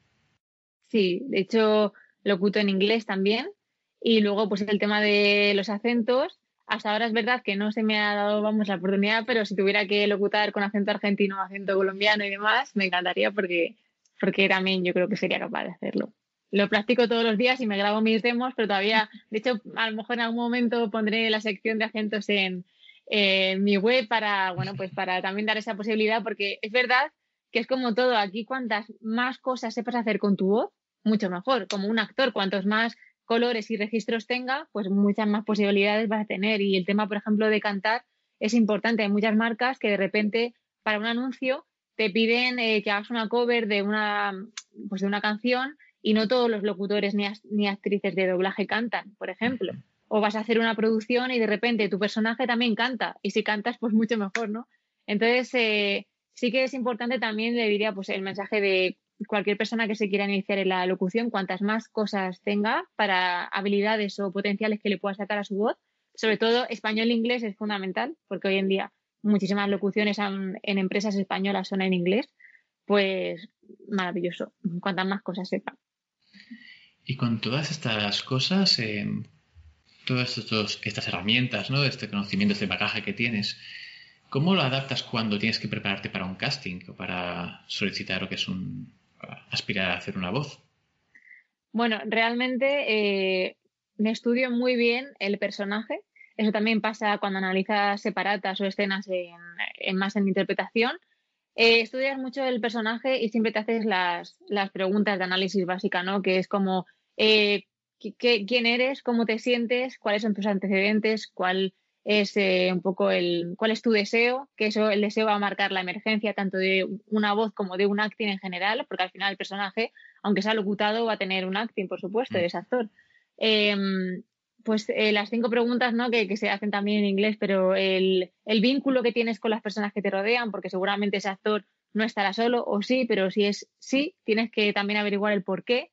Sí, de hecho, locuto en inglés también. Y luego, pues el tema de los acentos. Hasta ahora es verdad que no se me ha dado, vamos, la oportunidad, pero si tuviera que locutar con acento argentino, acento colombiano y demás, me encantaría porque, porque también yo creo que sería capaz de hacerlo lo practico todos los días y me grabo mis demos, pero todavía, de hecho, a lo mejor en algún momento pondré la sección de acentos en, mi web para, bueno, pues para también dar esa posibilidad, porque es verdad que es como todo, aquí cuantas más cosas sepas hacer con tu voz, mucho mejor. Como un actor, cuantos más colores y registros tenga, pues muchas más posibilidades vas a tener. Y el tema, por ejemplo, de cantar es importante. Hay muchas marcas que de repente para un anuncio te piden eh, que hagas una cover de una, pues de una canción y no todos los locutores ni, actrices de doblaje cantan, por ejemplo. O vas a hacer una producción y de repente tu personaje también canta y si cantas pues mucho mejor, ¿no? Entonces eh, sí que es importante también, le diría pues el mensaje de cualquier persona que se quiera iniciar en la locución, cuantas más cosas tenga para habilidades o potenciales que le pueda sacar a su voz, sobre todo español e inglés es fundamental, porque hoy en día muchísimas locuciones en empresas españolas son en inglés, pues maravilloso, cuantas más cosas sepa. Y con todas estas cosas, em, todas estas herramientas, ¿no? este conocimiento, este bagaje que tienes, ¿Cómo lo adaptas cuando tienes que prepararte para un casting o para solicitar lo que es un aspirar a hacer una voz? Bueno, realmente eh, me estudio muy bien el personaje. Eso también pasa cuando analizas separatas o escenas en, más en interpretación. Eh, estudias mucho el personaje y siempre te haces las, preguntas de análisis básica, ¿no? Que es como eh, quién eres, cómo te sientes, cuáles son tus antecedentes, cuál es eh, un poco el cuál es tu deseo, que eso el deseo va a marcar la emergencia tanto de una voz como de un acting en general, porque al final el personaje, aunque sea locutado, va a tener un acting, por supuesto, mm. es actor. Em, pues eh, las cinco preguntas ¿no? que, se hacen también en inglés, pero el, el, vínculo que tienes con las personas que te rodean, porque seguramente ese actor no estará solo, o sí, pero si es sí, tienes que también averiguar el por qué.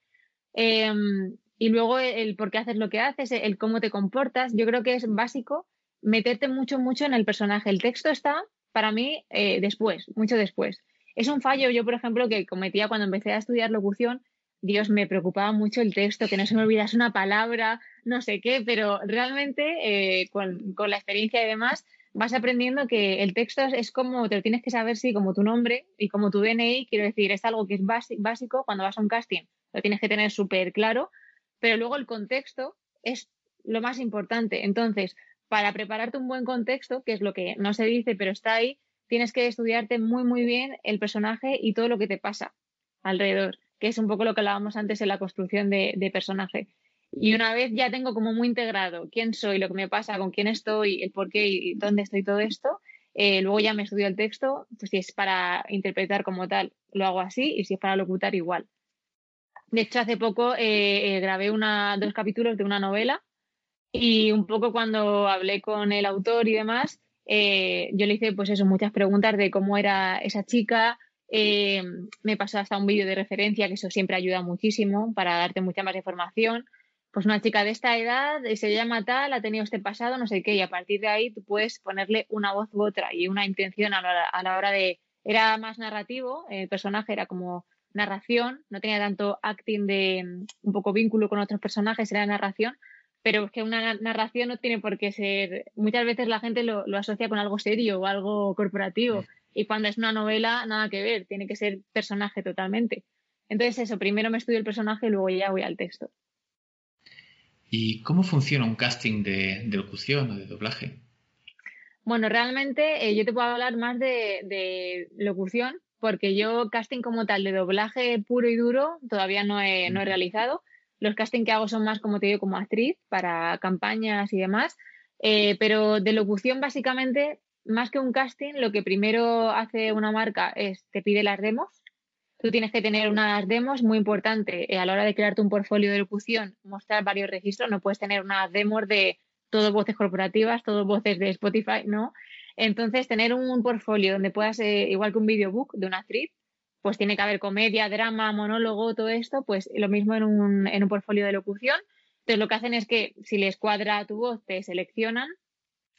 Em, y luego el, por qué haces lo que haces, el cómo te comportas. Yo creo que es básico meterte mucho, mucho en el personaje. El texto está, para mí, eh, después, mucho después. Es un fallo, yo, por ejemplo, que cometía cuando empecé a estudiar locución. Dios, me preocupaba mucho el texto, que no se me olvidase una palabra, no sé qué, pero realmente eh, con, la experiencia y demás vas aprendiendo que el texto es, como, te lo tienes que saber, sí, como tu nombre y como tu DNI, quiero decir, es algo que es básico cuando vas a un casting, lo tienes que tener súper claro, pero luego el contexto es lo más importante. Entonces, para prepararte un buen contexto, que es lo que no se dice, pero está ahí, tienes que estudiarte muy, muy bien el personaje y todo lo que te pasa alrededor, que es un poco lo que hablábamos antes en la construcción de, personaje. Y una vez ya tengo como muy integrado quién soy, lo que me pasa, con quién estoy, el por qué y dónde estoy todo esto, eh, luego ya me estudio el texto, pues si es para interpretar como tal, lo hago así, y si es para locutar, igual. De hecho, hace poco eh, eh, grabé una, dos capítulos de una novela y un poco cuando hablé con el autor y demás, eh, yo le hice pues eso, muchas preguntas de cómo era esa chica. Me pasó hasta un vídeo de referencia, que eso siempre ayuda muchísimo para darte mucha más información. Pues una chica de esta edad, se llama tal, ha tenido este pasado, no sé qué, y a partir de ahí tú puedes ponerle una voz u otra y una intención a la, a la hora de... Era más narrativo, el personaje era como narración, no tenía tanto acting de mm, un poco vínculo con otros personajes, era narración, pero es que una narración no tiene por qué ser. Muchas veces la gente lo, asocia con algo serio o algo corporativo. Y cuando es una novela, nada que ver, tiene que ser personaje totalmente. Entonces, eso, primero me estudio el personaje y luego ya voy al texto. ¿Y cómo funciona un casting de, locución o de doblaje? Bueno, realmente eh, yo te puedo hablar más de, locución, porque yo casting como tal de doblaje puro y duro todavía no he, no he realizado los castings que hago son más, como te digo, como actriz para campañas y demás. Eh, pero de locución, básicamente, más que un casting, lo que primero hace una marca es te pide las demos. Tú tienes que tener unas demos muy importante eh, a la hora de crearte un portfolio de locución, mostrar varios registros. No puedes tener unas demos de todo voces corporativas, todo voces de Spotify, ¿no? Entonces, tener un portfolio donde puedas, eh, igual que un videobook de una actriz, pues tiene que haber comedia, drama, monólogo, todo esto, pues lo mismo en un, en un portfolio de locución. Entonces lo que hacen es que si les cuadra tu voz, te seleccionan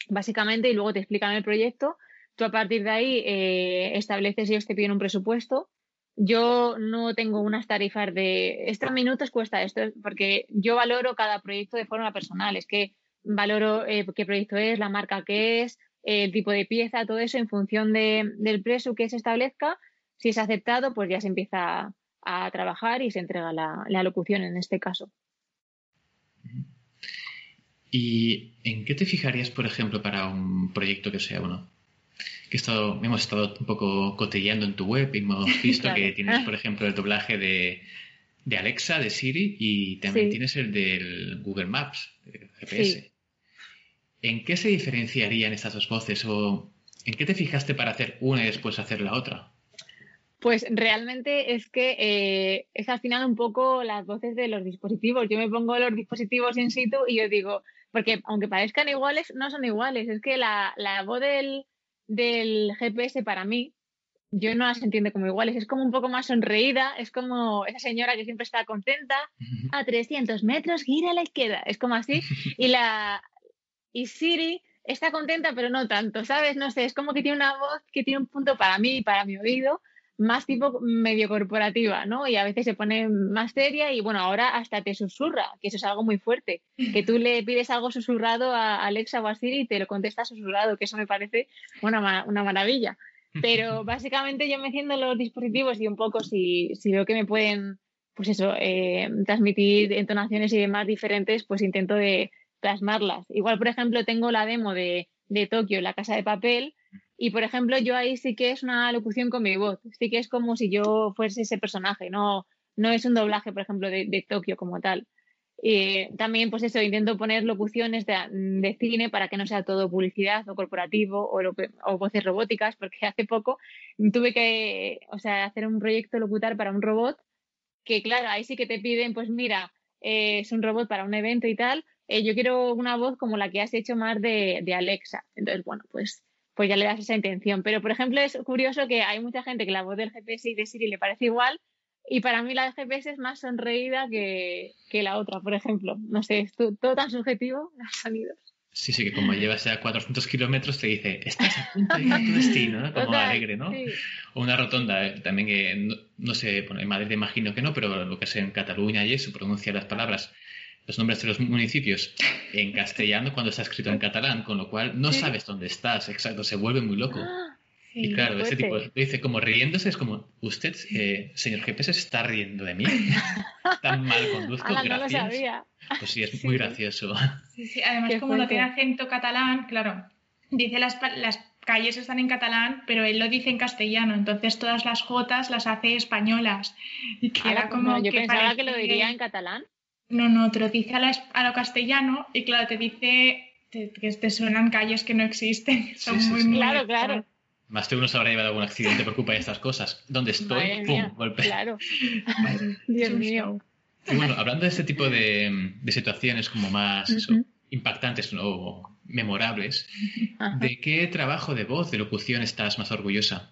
básicamente y luego te explican el proyecto. Tú a partir de ahí eh, estableces, ellos te piden un presupuesto. Yo no tengo unas tarifas de estos minutos cuesta esto, porque yo valoro cada proyecto de forma personal. Es que valoro eh, qué proyecto es, la marca que es, el tipo de pieza, todo eso en función de, del precio que se establezca si es aceptado, pues ya se empieza a trabajar y se entrega la, locución en este caso. ¿Y en qué te fijarías, por ejemplo, para un proyecto que sea uno? Que estado, hemos estado un poco cotilleando en tu web y hemos [laughs] visto que tienes, por [laughs] ejemplo, el doblaje de, Alexa, de Siri, y también tienes el del Google Maps, de GPS. ¿En qué se diferenciarían estas dos voces o en qué te fijaste para hacer una y después hacer la otra? Pues realmente es que eh, es al final un poco las voces de los dispositivos. Yo me pongo los dispositivos in situ y yo digo, porque aunque parezcan iguales, no son iguales. Es que la, voz del, GPS para mí, yo no las entiendo como iguales. Es como un poco más sonreída, es como esa señora que siempre está contenta. A 300 metros, gira a la izquierda. Es como así. Y, la, y Siri está contenta, pero no tanto, ¿sabes? No sé, es como que tiene una voz que tiene un punto para mí, para mi oído más tipo medio corporativa, ¿no? Y a veces se pone más seria y bueno, ahora hasta te susurra, que eso es algo muy fuerte, que tú le pides algo susurrado a Alexa o a Siri y te lo contesta susurrado, que eso me parece una, una maravilla. Pero [laughs] básicamente yo me enciendo los dispositivos y un poco si, si veo que me pueden, pues eso, eh, transmitir entonaciones y demás diferentes, pues intento de plasmarlas. Igual, por ejemplo, tengo la demo de, de Tokio, La Casa de Papel, y por ejemplo, yo ahí sí que es una locución con mi voz, sí que es como si yo fuese ese personaje, no, no es un doblaje, por ejemplo, de, de Tokio como tal. Y también, pues eso, intento poner locuciones de, cine para que no sea todo publicidad o corporativo o, o, voces robóticas, porque [laughs] hace poco tuve que, o sea, hacer un proyecto locutar para un robot, que claro, ahí sí que te piden, pues mira, eh, es un robot para un evento y tal, eh, yo quiero una voz como la que has hecho más de, de Alexa. Entonces, bueno, pues pues ya le das esa intención. Pero, por ejemplo, es curioso que hay mucha gente que la voz del GPS y de Siri le parece igual, y para mí la de GPS es más sonreída que, la otra, por ejemplo. No sé, es todo tan subjetivo, [laughs] los sonidos. Sí, sí, que como llevas ya 400 kilómetros te dice, estás a punto de ir a tu [laughs] destino, ¿no? Como alegre, ¿no? O una rotonda, eh, también que no, sé, bueno, en Madrid imagino que no, pero lo que es en Cataluña y eso, pronuncia las palabras los nombres de los municipios en castellano cuando está escrito en catalán, con lo cual no sabes dónde estás, exacto, se vuelve muy loco. Ah, y claro, ese tipo dice como riéndose, es como, usted, eh, señor GPS, se está riendo de mí. [laughs] Tan mal conduzco, gracias. Pues sí, es muy gracioso. Sí, sí, además como no tiene acento catalán, claro, dice las, las calles están en catalán, pero él lo dice en castellano, entonces todas las jotas las hace españolas. Y queda como yo pensaba que lo diría en catalán. No, no, te lo dice a, lo castellano y claro, te dice que te suenan calles que no existen. Son muy, muy, Claro, claro. Más de uno se habrá llevado algún accidente por culpa de estas cosas. ¿Dónde estoy? ¡Pum! Golpe. Claro. [laughs] Dios mío. Y bueno, hablando de este tipo de, situaciones como más impactantes o memorables, ¿de qué trabajo de voz, de locución estás más orgullosa?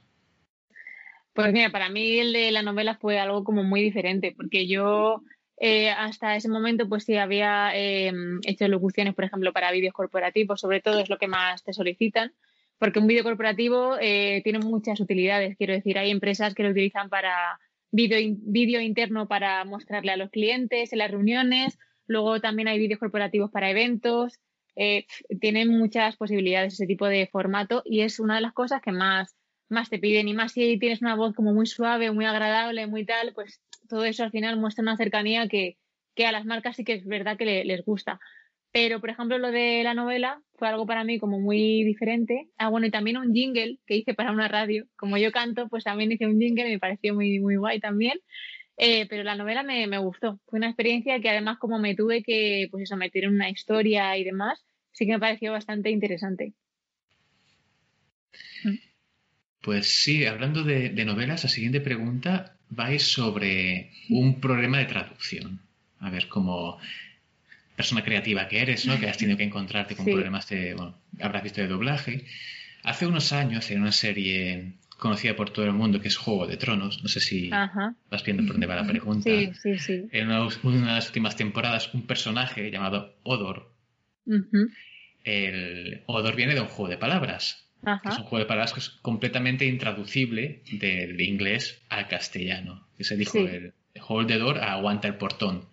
Pues mira, para mí el de la novela fue algo como muy diferente, porque yo eh, hasta ese momento, pues sí, había em, hecho locuciones, por ejemplo, para vídeos corporativos, sobre todo es lo que más te solicitan, porque un vídeo corporativo eh, tiene muchas utilidades. Quiero decir, hay empresas que lo utilizan para vídeo interno para mostrarle a los clientes en las reuniones, luego también hay vídeos corporativos para eventos. Eh, tienen muchas posibilidades ese tipo de formato y es una de las cosas que más, más te piden y más si tienes una voz como muy suave, muy agradable, muy tal, pues todo eso al final muestra una cercanía que, a las marcas sí que es verdad que les gusta. Pero, por ejemplo, lo de la novela fue algo para mí como muy diferente. Ah, bueno, y también un jingle que hice para una radio. Como yo canto, pues también hice un jingle y me pareció muy, muy guay también. Eh, pero la novela me, gustó. Fue una experiencia que además como me tuve que, pues eso, meter en una historia y demás, sí que me pareció bastante interesante. Pues sí, hablando de novelas, la siguiente pregunta vais sobre un problema de traducción. A ver, como persona creativa que eres, ¿no? Que has tenido que encontrarte con problemas de, bueno, habrás visto de doblaje. Hace unos años, en una serie conocida por todo el mundo que es Juego de Tronos, no sé si vas viendo por dónde va la pregunta. Sí, sí, sí. En una, de las últimas temporadas, un personaje llamado Odor. El Odor viene de un juego de palabras es un juego de palabras que es completamente intraducible del inglés al castellano. Que se dijo el hold the door a aguanta el portón.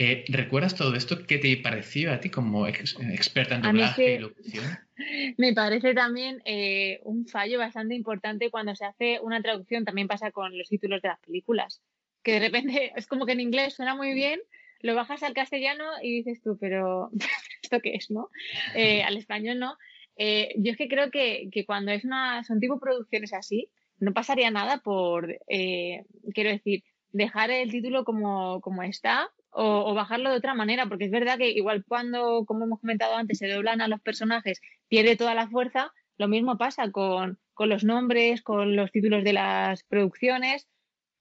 Eh, ¿Recuerdas todo esto? ¿Qué te pareció a ti como experta en doblaje y locución? [laughs] Me parece también eh, un fallo bastante importante cuando se hace una traducción. También pasa con los títulos de las películas. Que de repente [laughs] es como que en inglés suena muy bien, lo bajas al castellano y dices tú, pero [laughs] ¿esto qué es, no? Eh, al español no. Eh, yo es que creo que, cuando es una, son tipo producciones así, no pasaría nada por, eh, quiero decir, dejar el título como, como está o, bajarlo de otra manera, porque es verdad que igual cuando, como hemos comentado antes, se doblan a los personajes, pierde toda la fuerza, lo mismo pasa con, los nombres, con los títulos de las producciones.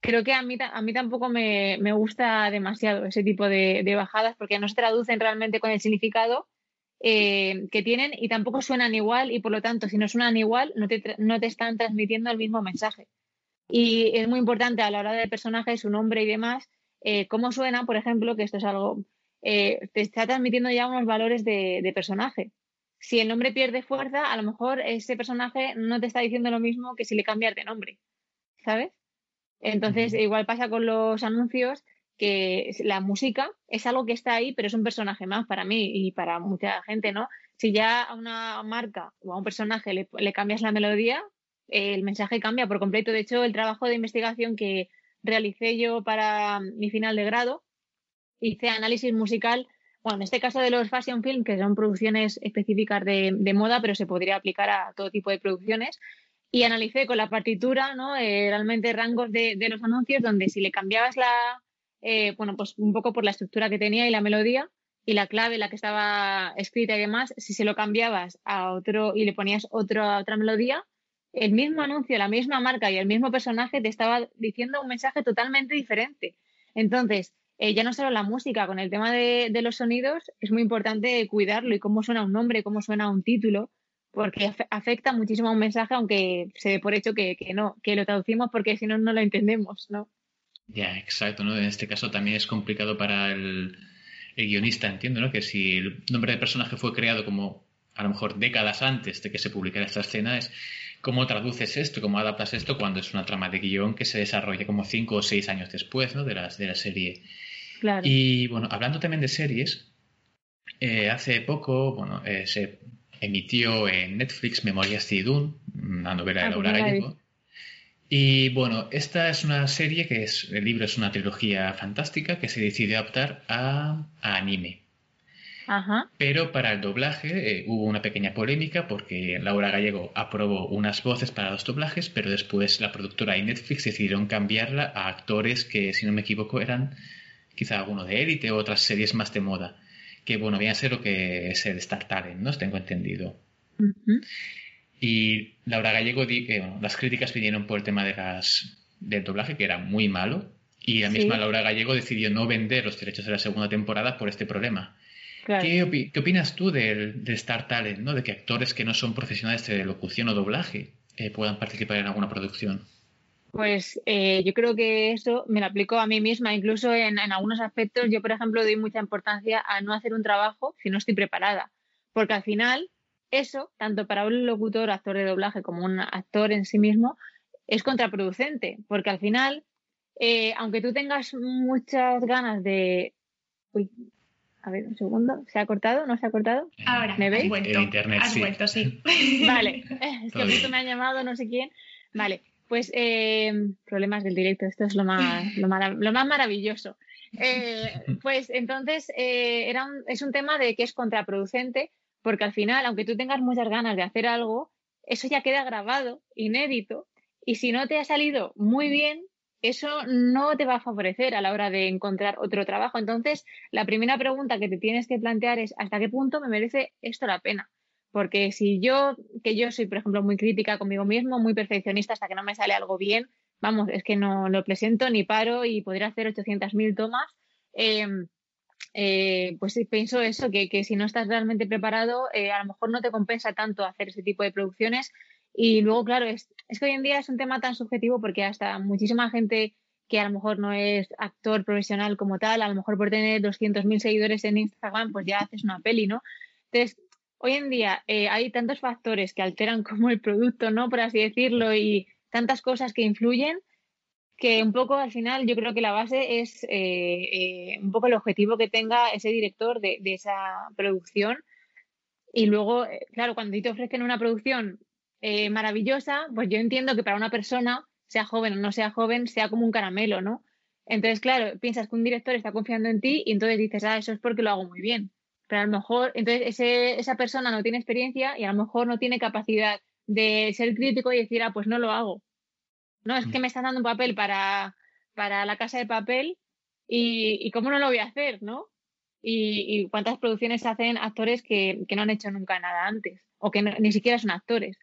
Creo que a mí, a mí tampoco me, gusta demasiado ese tipo de, de bajadas porque no se traducen realmente con el significado eh, que tienen y tampoco suenan igual y por lo tanto si no suenan igual no te, no te están transmitiendo el mismo mensaje. Y es muy importante a la hora del personaje, su nombre y demás, eh, cómo suena, por ejemplo, que esto es algo, eh, te está transmitiendo ya unos valores de, de, personaje. Si el nombre pierde fuerza, a lo mejor ese personaje no te está diciendo lo mismo que si le cambias de nombre. ¿sabes? Entonces, igual pasa con los anuncios que la música es algo que está ahí, pero es un personaje más para mí y para mucha gente, ¿no? Si ya a una marca o a un personaje le, cambias la melodía, el mensaje cambia por completo. De hecho, el trabajo de investigación que realicé yo para mi final de grado, hice análisis musical, bueno, en este caso de los fashion film, que son producciones específicas de, moda, pero se podría aplicar a todo tipo de producciones, y analicé con la partitura, ¿no? Eh, realmente rangos de, de los anuncios donde si le cambiabas la, eh, bueno, pues un poco por la estructura que tenía y la melodía y la clave, la que estaba escrita y demás, si se lo cambiabas a otro y le ponías otra otra melodía, el mismo anuncio, la misma marca y el mismo personaje te estaba diciendo un mensaje totalmente diferente. Entonces, eh, ya no solo la música, con el tema de, los sonidos es muy importante cuidarlo y cómo suena un nombre, cómo suena un título, porque afecta muchísimo a un mensaje, aunque se dé por hecho que, que no, que lo traducimos porque si no, no lo entendemos, ¿no? Ya, exacto, ¿no? En este caso también es complicado para el, guionista, entiendo, ¿no? Que si el nombre del personaje fue creado como a lo mejor décadas antes de que se publicara esta escena, es cómo traduces esto, cómo adaptas esto cuando es una trama de guion que se desarrolla como cinco o seis años después, ¿no? De, las, de la serie. Claro. Y bueno, hablando también de series, eh, hace poco, bueno, eh, se emitió en Netflix Memorias de Idún, una novela de ah, Laura Gallego. Y bueno, esta es una serie que es, el libro es una trilogía fantástica que se decidió adaptar a, anime. Ajá. Pero para el doblaje eh, hubo una pequeña polémica porque Laura Gallego aprobó unas voces para los doblajes, pero después la productora y Netflix decidieron cambiarla a actores que, si no me equivoco, eran quizá alguno de élite o otras series más de moda. Que bueno, viene a ser lo que es el Star Talent, ¿no? Tengo entendido. Y Laura Gallego di que las críticas vinieron por el tema de las, del doblaje, que era muy malo, y la misma Laura Gallego decidió no vender los derechos de la segunda temporada por este problema. ¿Qué, opinas tú del, Star Talent, ¿no? de que actores que no son profesionales de locución o doblaje eh, puedan participar en alguna producción? Pues eh, yo creo que eso me lo aplico a mí misma, incluso en, en, algunos aspectos. Yo, por ejemplo, doy mucha importancia a no hacer un trabajo si no estoy preparada, porque al final eso, tanto para un locutor, actor de doblaje, como un actor en sí mismo, es contraproducente, porque al final, eh, aunque tú tengas muchas ganas de... Uy, a ver, un segundo, ¿se ha cortado? ¿No se ha cortado? Ahora, ¿me veis? Vuelto. internet, has vuelto, sí. [laughs] Vale, [laughs] es que justo me ha llamado no sé quién. Vale, pues eh, problemas del directo, esto es lo más, [laughs] lo, más maravilloso. Eh, pues entonces era es un tema de que es contraproducente porque al final, aunque tú tengas muchas ganas de hacer algo, eso ya queda grabado, inédito, y si no te ha salido muy bien, eso no te va a favorecer a la hora de encontrar otro trabajo. Entonces, la primera pregunta que te tienes que plantear es ¿hasta qué punto me merece esto la pena? Porque si yo, que yo soy, por ejemplo, muy crítica conmigo mismo, muy perfeccionista hasta que no me sale algo bien, vamos, es que no lo presento ni paro y podría hacer 800.000 tomas. Eh, eh, pues pienso eso, que, si no estás realmente preparado, eh, a lo mejor no te compensa tanto hacer ese tipo de producciones. Y luego, claro, es, que hoy en día es un tema tan subjetivo porque hasta muchísima gente que a lo mejor no es actor profesional como tal, a lo mejor por tener 200.000 seguidores en Instagram, pues ya haces una peli, ¿no? Entonces, hoy en día eh, hay tantos factores que alteran [laughs] como el producto, ¿no? Por así decirlo, y tantas cosas que influyen que un poco al final yo creo que la base es eh, eh, un poco el objetivo que tenga ese director de, esa producción. Y luego, eh, claro, cuando te ofrecen una producción maravillosa, pues yo entiendo que para una persona, sea joven o no sea joven, sea como un caramelo, ¿no? Entonces, claro, piensas que un director está confiando en ti y entonces dices, ah, eso es porque lo hago muy bien. Pero a lo mejor, entonces ese, esa persona no tiene experiencia y a lo mejor no tiene capacidad de ser crítico y decir, ah, pues no lo hago no, es que mm. me están dando un papel para, para la casa de papel y, cómo no lo voy a hacer, ¿no? Y, cuántas producciones hacen actores que, no han hecho nunca nada antes o que ni siquiera son actores.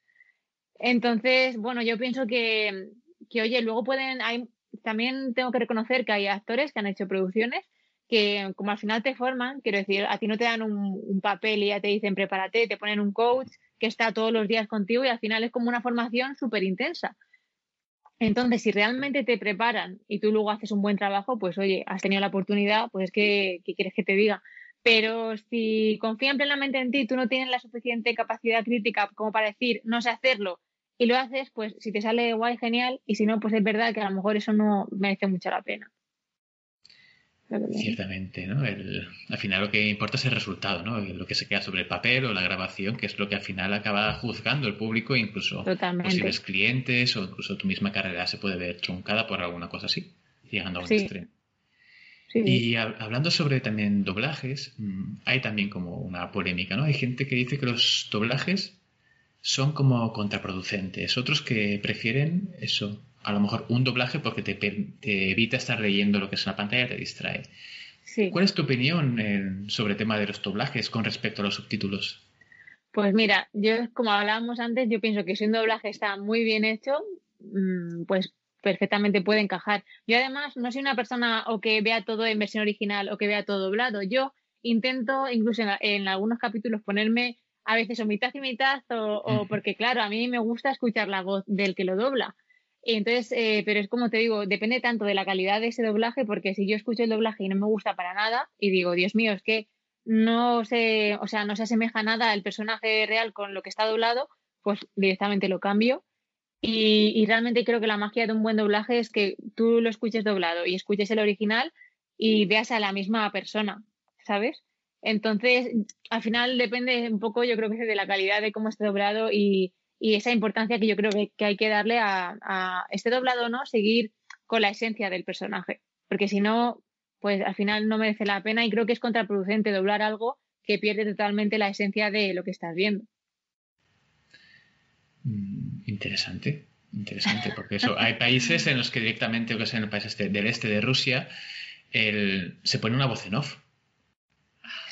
Entonces, bueno, yo pienso que, que, oye, luego pueden, hay, también tengo que reconocer que hay actores que han hecho producciones que como al final te forman, quiero decir, a ti no te dan un, un, papel y ya te dicen prepárate, te ponen un coach que está todos los días contigo y al final es como una formación súper intensa. Entonces, si realmente te preparan y tú luego haces un buen trabajo, pues oye, has tenido la oportunidad, pues ¿qué, qué quieres que te diga? Pero si confían plenamente en ti, tú no tienes la suficiente capacidad crítica como para decir, no sé hacerlo, y lo haces, pues si te sale guay, genial, y si no, pues es verdad que a lo mejor eso no merece mucho la pena. Ciertamente, ¿no? al final lo que importa es el resultado, ¿no? Lo que se queda sobre el papel o la grabación, que es lo que al final acaba juzgando el público, incluso posibles clientes o incluso tu misma carrera se puede ver truncada por alguna cosa así, llegando a un extremo. Y hablando sobre también doblajes, mm, hay también como una polémica, ¿no? Hay gente que dice que los doblajes son como contraproducentes, otros que prefieren eso, a lo mejor un doblaje porque te, evita estar leyendo lo que es en la pantalla, te distrae. ¿Cuál es tu opinión sobre el tema de los doblajes con respecto a los subtítulos? Pues mira, yo como hablábamos antes, yo pienso que si un doblaje está muy bien hecho, mm, pues perfectamente puede encajar. Yo además no soy una persona o que vea todo en versión original o que vea todo doblado. Yo intento incluso en, algunos capítulos ponerme a veces o mitad y mitad o, porque claro, a mí me gusta escuchar la voz del que lo dobla. Entonces, eh, pero es como te digo, depende tanto de la calidad de ese doblaje, porque si yo escucho el doblaje y no me gusta para nada, y digo, Dios mío, es que no se, o sea, no se asemeja nada al personaje real con lo que está doblado, pues directamente lo cambio. Y, y, realmente creo que la magia de un buen doblaje es que tú lo escuches doblado y escuches el original y veas a la misma persona, ¿sabes? Entonces, al final depende un poco, yo creo que de la calidad de cómo esté doblado y, y esa importancia que yo creo que, hay que darle a, este doblado no, seguir con la esencia del personaje, porque si no, pues al final no merece la pena y creo que es contraproducente doblar algo que pierde totalmente la esencia de lo que estás viendo. Mm, interesante, interesante, porque eso, hay países en los que directamente, que sea en el país este, del este de Rusia, se pone una voz en off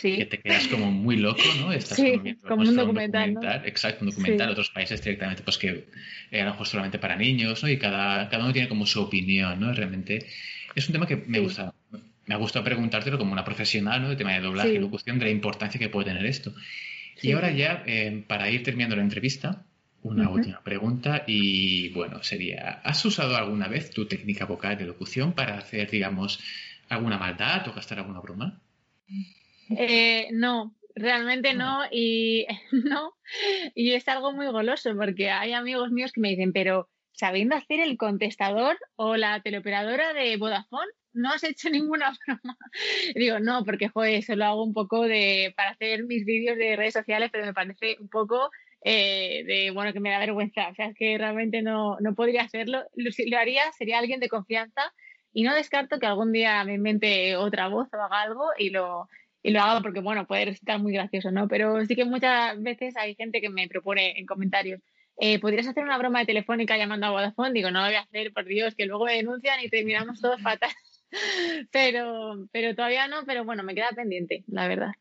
que te quedas como muy loco, ¿no? Estás sí, como, un documental. Exacto, un documental. Otros países directamente, pues que a lo mejor solamente para niños, ¿no? Y cada, cada uno tiene como su opinión, ¿no? Realmente es un tema que me gusta. Me ha gustado preguntártelo como una profesional, ¿no? El tema de doblaje y locución, de la importancia que puede tener esto. Y ahora ya, eh, para ir terminando la entrevista, una última pregunta y bueno, sería, ¿has usado alguna vez tu técnica vocal de locución para hacer, digamos, alguna maldad o gastar alguna broma? Eh, no, realmente no y [laughs] no y es algo muy goloso porque hay amigos míos que me dicen pero sabiendo hacer el contestador o la teleoperadora de Vodafone no has hecho [laughs] ninguna broma digo no porque joder eso lo hago un poco de para hacer mis vídeos de redes sociales pero me parece un poco eh, de bueno que me da vergüenza o sea es que realmente no, no podría hacerlo. Si lo haría sería alguien de confianza y no descarto que algún día me invente otra voz o haga algo y lo y lo hago porque, bueno, puede resultar muy gracioso, ¿no? Pero sí que muchas veces hay gente que me propone en comentarios, eh, ¿podrías hacer una broma de telefónica llamando a Vodafone? Digo, no lo voy a hacer, por Dios, que luego me denuncian y terminamos todos [laughs] fatal. [laughs] pero, pero todavía no, pero bueno, me queda pendiente, la verdad.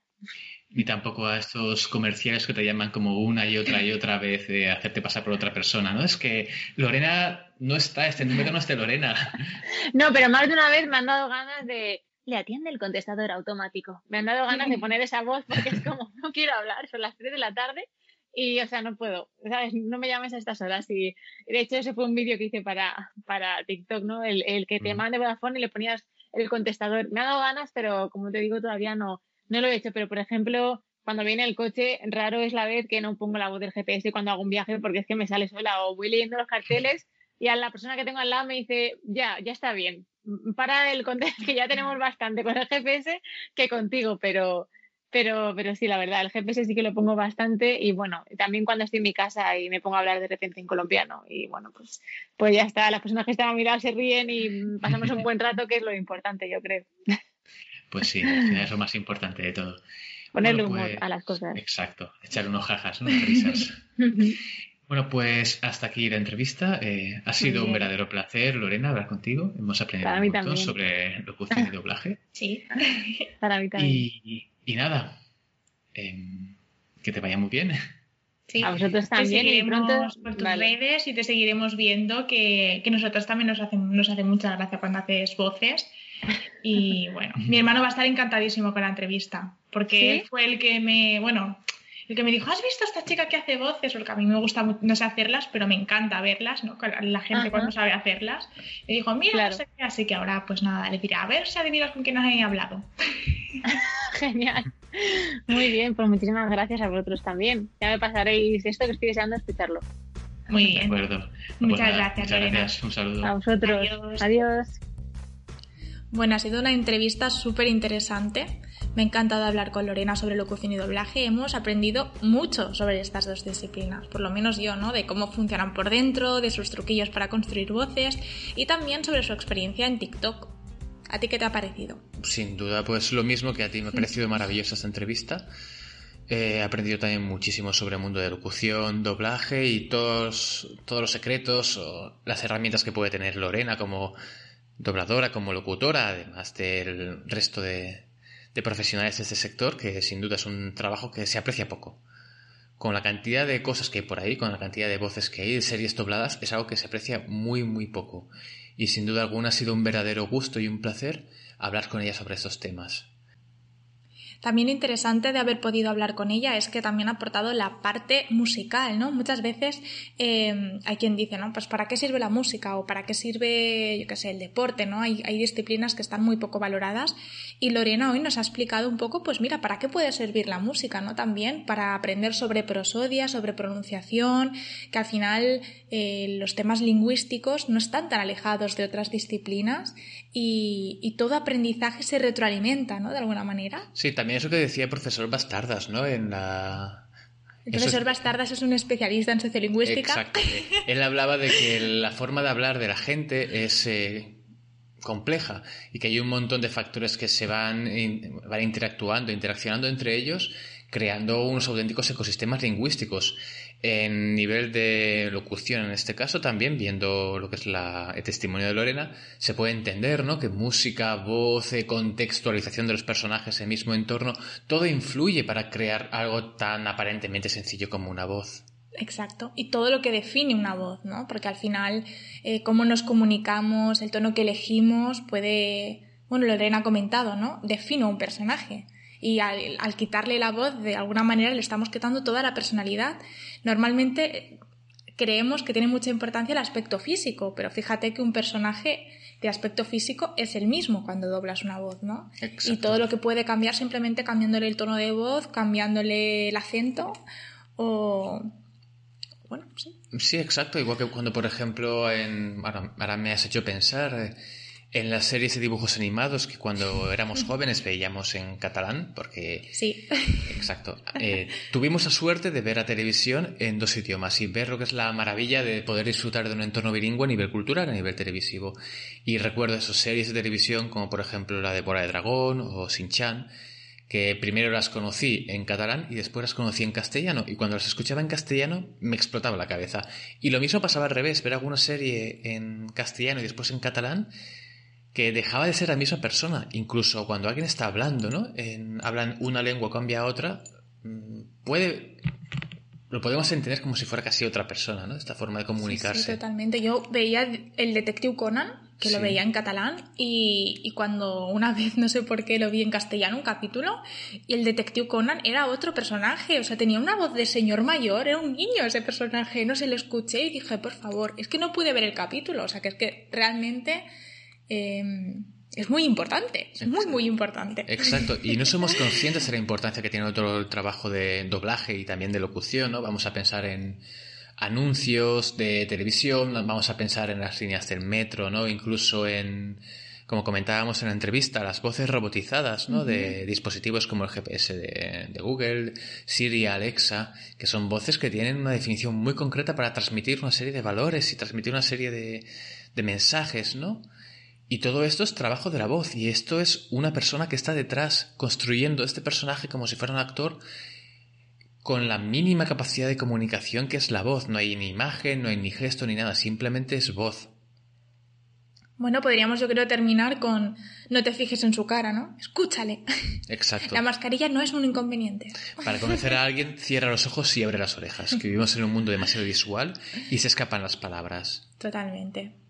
Ni tampoco a estos comerciales que te llaman como una y otra y otra vez de hacerte pasar por otra persona, ¿no? Es que Lorena no está, este número no es de Lorena. [laughs] No, pero más de una vez me han dado ganas de, le atiende el contestador automático. Me han dado ganas de [laughs] poner esa voz porque es como, no quiero hablar, son las 3 de la tarde y, o sea, no puedo, ¿sabes? No me llames a estas horas. Y de hecho, ese fue un vídeo que hice para, para TikTok, ¿no? El, el que te mande Vodafone y le ponías el contestador. Me ha dado ganas, pero como te digo, todavía no, no lo he hecho. Pero, por ejemplo, cuando viene el coche, raro es la vez que no pongo la voz del GPS cuando hago un viaje porque es que me sale sola o voy leyendo los carteles y a la persona que tengo al lado me dice, ya, ya está bien, para el contexto [laughs] que ya tenemos bastante con el GPS que contigo, pero, pero, pero sí, la verdad, el GPS sí que lo pongo bastante y bueno, también cuando estoy en mi casa y me pongo a hablar de repente en colombiano y bueno, pues, pues ya está, las personas que están a mi lado se ríen y [laughs] pasamos un buen rato, que es lo importante, yo creo. Pues sí, es lo más importante de todo. Ponerle humor pues, a las cosas. Exacto, echarle unos jajas, ¿no? Risas. [laughs] Bueno, pues hasta aquí la entrevista. Eh, ha sido un verdadero placer, Lorena, hablar contigo. Hemos aprendido un montón sobre locución y doblaje. [laughs] Sí, para mí también. Y, nada, em, que te vaya muy bien. Sí. A vosotros también. Te seguiremos por tus redes y te seguiremos viendo que, que nosotros también nos hace, nos hace mucha gracia cuando haces voces. Y bueno, mi hermano va a estar encantadísimo con la entrevista, porque él fue el que me, bueno, el que me dijo, ¿has visto a esta chica que hace voces? Porque a mí me gusta, no sé hacerlas, pero me encanta verlas, ¿no? La gente cuando sabe hacerlas. Me dijo, mira, no sé qué, así que ahora, pues nada, le diré, a ver si adivinas con quién has hablado. [laughs] Genial. Muy bien, pues muchísimas gracias a vosotros también. Ya me pasaréis esto que estoy deseando escucharlo. Muy bien. De acuerdo. Muchas Pues gracias, muchas gracias. Un saludo. A vosotros. Adiós. Adiós. Bueno, ha sido una entrevista súper interesante. Me ha encantado hablar con Lorena sobre locución y doblaje. Hemos aprendido mucho sobre estas dos disciplinas, por lo menos yo, ¿no? De cómo funcionan por dentro, de sus truquillos para construir voces y también sobre su experiencia en TikTok. ¿A ti qué te ha parecido? Sin duda, pues lo mismo que a ti. Me ha parecido [laughs] maravillosa esta entrevista. Eh, He aprendido también muchísimo sobre el mundo de locución, doblaje y todos, todos los secretos o las herramientas que puede tener Lorena como dobladora, como locutora, además del resto de, de profesionales de este sector, que sin duda es un trabajo que se aprecia poco. Con la cantidad de cosas que hay por ahí, con la cantidad de voces que hay, de series dobladas, es algo que se aprecia muy, muy poco. Y sin duda alguna ha sido un verdadero gusto y un placer hablar con ella sobre estos temas. También interesante de haber podido hablar con ella es que también ha aportado la parte musical, ¿no? Muchas veces eh, hay quien dice, ¿no? Pues ¿para qué sirve la música? O ¿para qué sirve, yo qué sé, el deporte, ¿no? Hay, disciplinas que están muy poco valoradas y Lorena hoy nos ha explicado un poco, pues mira, ¿para qué puede servir la música, ¿no? También para aprender sobre prosodia, sobre pronunciación, que al final eh, los temas lingüísticos no están tan alejados de otras disciplinas y, y todo aprendizaje se retroalimenta, ¿no? De alguna manera. Sí, también eso que decía el profesor Bastardas, ¿no? En la... El Eso- profesor Bastardas es un especialista en sociolingüística. Exacto. Él hablaba de que la forma de hablar de la gente es eh, compleja y que hay un montón de factores que se van, in- van interactuando, interaccionando entre ellos, creando unos auténticos ecosistemas lingüísticos. En nivel de locución, en este caso, también viendo lo que es la, el testimonio de Lorena, se puede entender ¿no? que música, voz, eh, contextualización de los personajes, el mismo entorno, todo influye para crear algo tan aparentemente sencillo como una voz. Exacto. Y todo lo que define una voz, ¿no? Porque al final, eh, cómo nos comunicamos, el tono que elegimos, puede. Bueno, Lorena ha comentado, ¿no? Defino un personaje. Y al, al quitarle la voz, de alguna manera le estamos quitando toda la personalidad. Normalmente eh, creemos que tiene mucha importancia el aspecto físico, pero fíjate que un personaje de aspecto físico es el mismo cuando doblas una voz, ¿no? Exacto. Y todo lo que puede cambiar simplemente cambiándole el tono de voz, cambiándole el acento o... Bueno, sí. Sí, exacto. Igual que cuando, por ejemplo, en... ahora, ahora me has hecho pensar eh, en las series de dibujos animados que cuando éramos [laughs] jóvenes veíamos en catalán, porque... Sí. [laughs] Exacto. Eh, tuvimos la suerte de ver a televisión en dos idiomas y ver lo que es la maravilla de poder disfrutar de un entorno bilingüe a nivel cultural, a nivel televisivo. Y recuerdo esas series de televisión como por ejemplo la de Bola de Dragón o Sin-Chan, que primero las conocí en catalán y después las conocí en castellano. Y cuando las escuchaba en castellano me explotaba la cabeza. Y lo mismo pasaba al revés, ver alguna serie en castellano y después en catalán que dejaba de ser la misma persona. Incluso cuando alguien está hablando, ¿no? En, hablan una lengua, cambia a otra, mm, puede... Lo podemos entender como si fuera casi otra persona, ¿no? Esta forma de comunicarse. Sí, totalmente. Yo veía el detective Conan, que lo veía en catalán, y, y cuando una [laughs] vez, no sé por qué, lo vi en castellano, un capítulo, y el detective Conan era otro personaje, o sea, tenía una voz de señor mayor, era un niño ese personaje, no se le escuché y dije, por favor, es que no pude ver el capítulo, o sea, que es que realmente eh, es muy importante, es muy, muy importante. Exacto, y no somos [laughs] conscientes de la importancia que tiene el trabajo de doblaje y también de locución, ¿no? Vamos a pensar en anuncios de televisión, vamos a pensar en las líneas del metro, ¿no? Incluso en, como comentábamos en la entrevista, las voces robotizadas, ¿no? De dispositivos como el GPS de, de Google, Siri, Alexa, que son voces que tienen una definición muy concreta para transmitir una serie de valores y transmitir una serie de, de mensajes, ¿no? Y todo esto es trabajo de la voz y esto es una persona que está detrás construyendo este personaje como si fuera un actor con la mínima capacidad de comunicación que es la voz. No hay ni imagen, no hay ni gesto ni nada, simplemente es voz. Bueno, podríamos yo creo terminar con no te fijes en su cara, ¿no? Escúchale. Exacto. [laughs] La mascarilla no es un inconveniente. Para conocer a alguien, cierra los ojos y abre las orejas, que vivimos en un mundo demasiado visual y se escapan las palabras. Totalmente.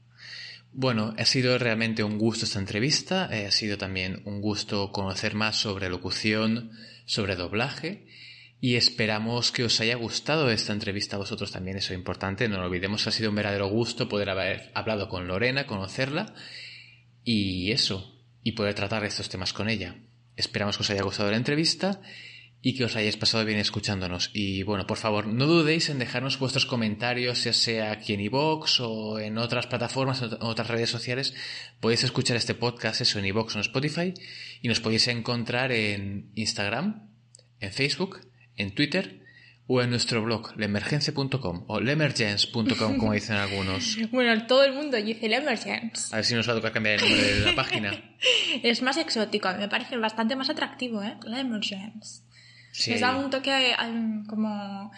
Bueno, ha sido realmente un gusto esta entrevista, eh, ha sido también un gusto conocer más sobre locución, sobre doblaje y esperamos que os haya gustado esta entrevista a vosotros también, eso es importante, no lo olvidemos, ha sido un verdadero gusto poder haber hablado con Lorena, conocerla y eso, y poder tratar estos temas con ella. Esperamos que os haya gustado la entrevista y que os hayáis pasado bien escuchándonos. Y bueno, por favor, no dudéis en dejarnos vuestros comentarios, ya sea aquí en iVoox o en otras plataformas, en otras redes sociales. Podéis escuchar este podcast, eso, en iVoox o en Spotify, y nos podéis encontrar en Instagram, en Facebook, en Twitter o en nuestro blog, lemergence.com o lemergence.com, como dicen algunos. [laughs] Bueno, todo el mundo dice Lemergence. A ver si nos va a tocar cambiar el nombre de la página. [laughs] es más exótico, a mí me parece bastante más atractivo, ¿eh? Lemergence. Sí. Les da un toque um, como,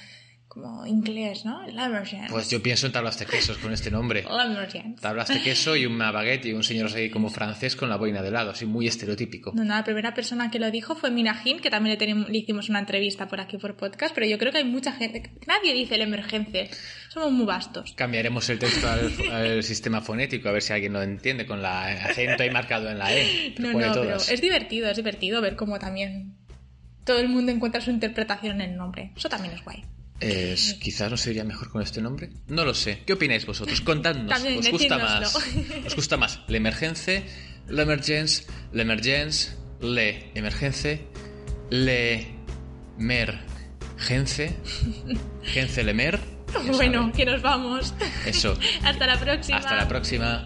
como inglés, ¿no? Lemergence. Pues yo pienso en tablas de quesos con este nombre. [laughs] Lemergence. Tablas de queso y una baguette y un señor así como francés con la boina de lado, así muy estereotípico. No, no, la primera persona que lo dijo fue Minajin, que también le, tenemos, le hicimos una entrevista por aquí por podcast, pero yo creo que hay mucha gente, nadie dice el emergence, somos muy vastos. Cambiaremos el texto al, al [laughs] sistema fonético a ver si alguien lo entiende con la acento ahí marcado en la E. No, no, pero es divertido, es divertido ver cómo también todo el mundo encuentra su interpretación en el nombre. Eso también es guay. Es- quizás no sería mejor con este nombre. No lo sé. ¿Qué opináis vosotros? Contadnos. [laughs] También, ¿Os gusta más? [laughs] ¿Os gusta más la emergence, la emergence, la emergence, le emergence, le mergence, [laughs] gence lemer? Ya Bueno, saben. que nos vamos. Eso. Hasta la próxima. Hasta la próxima.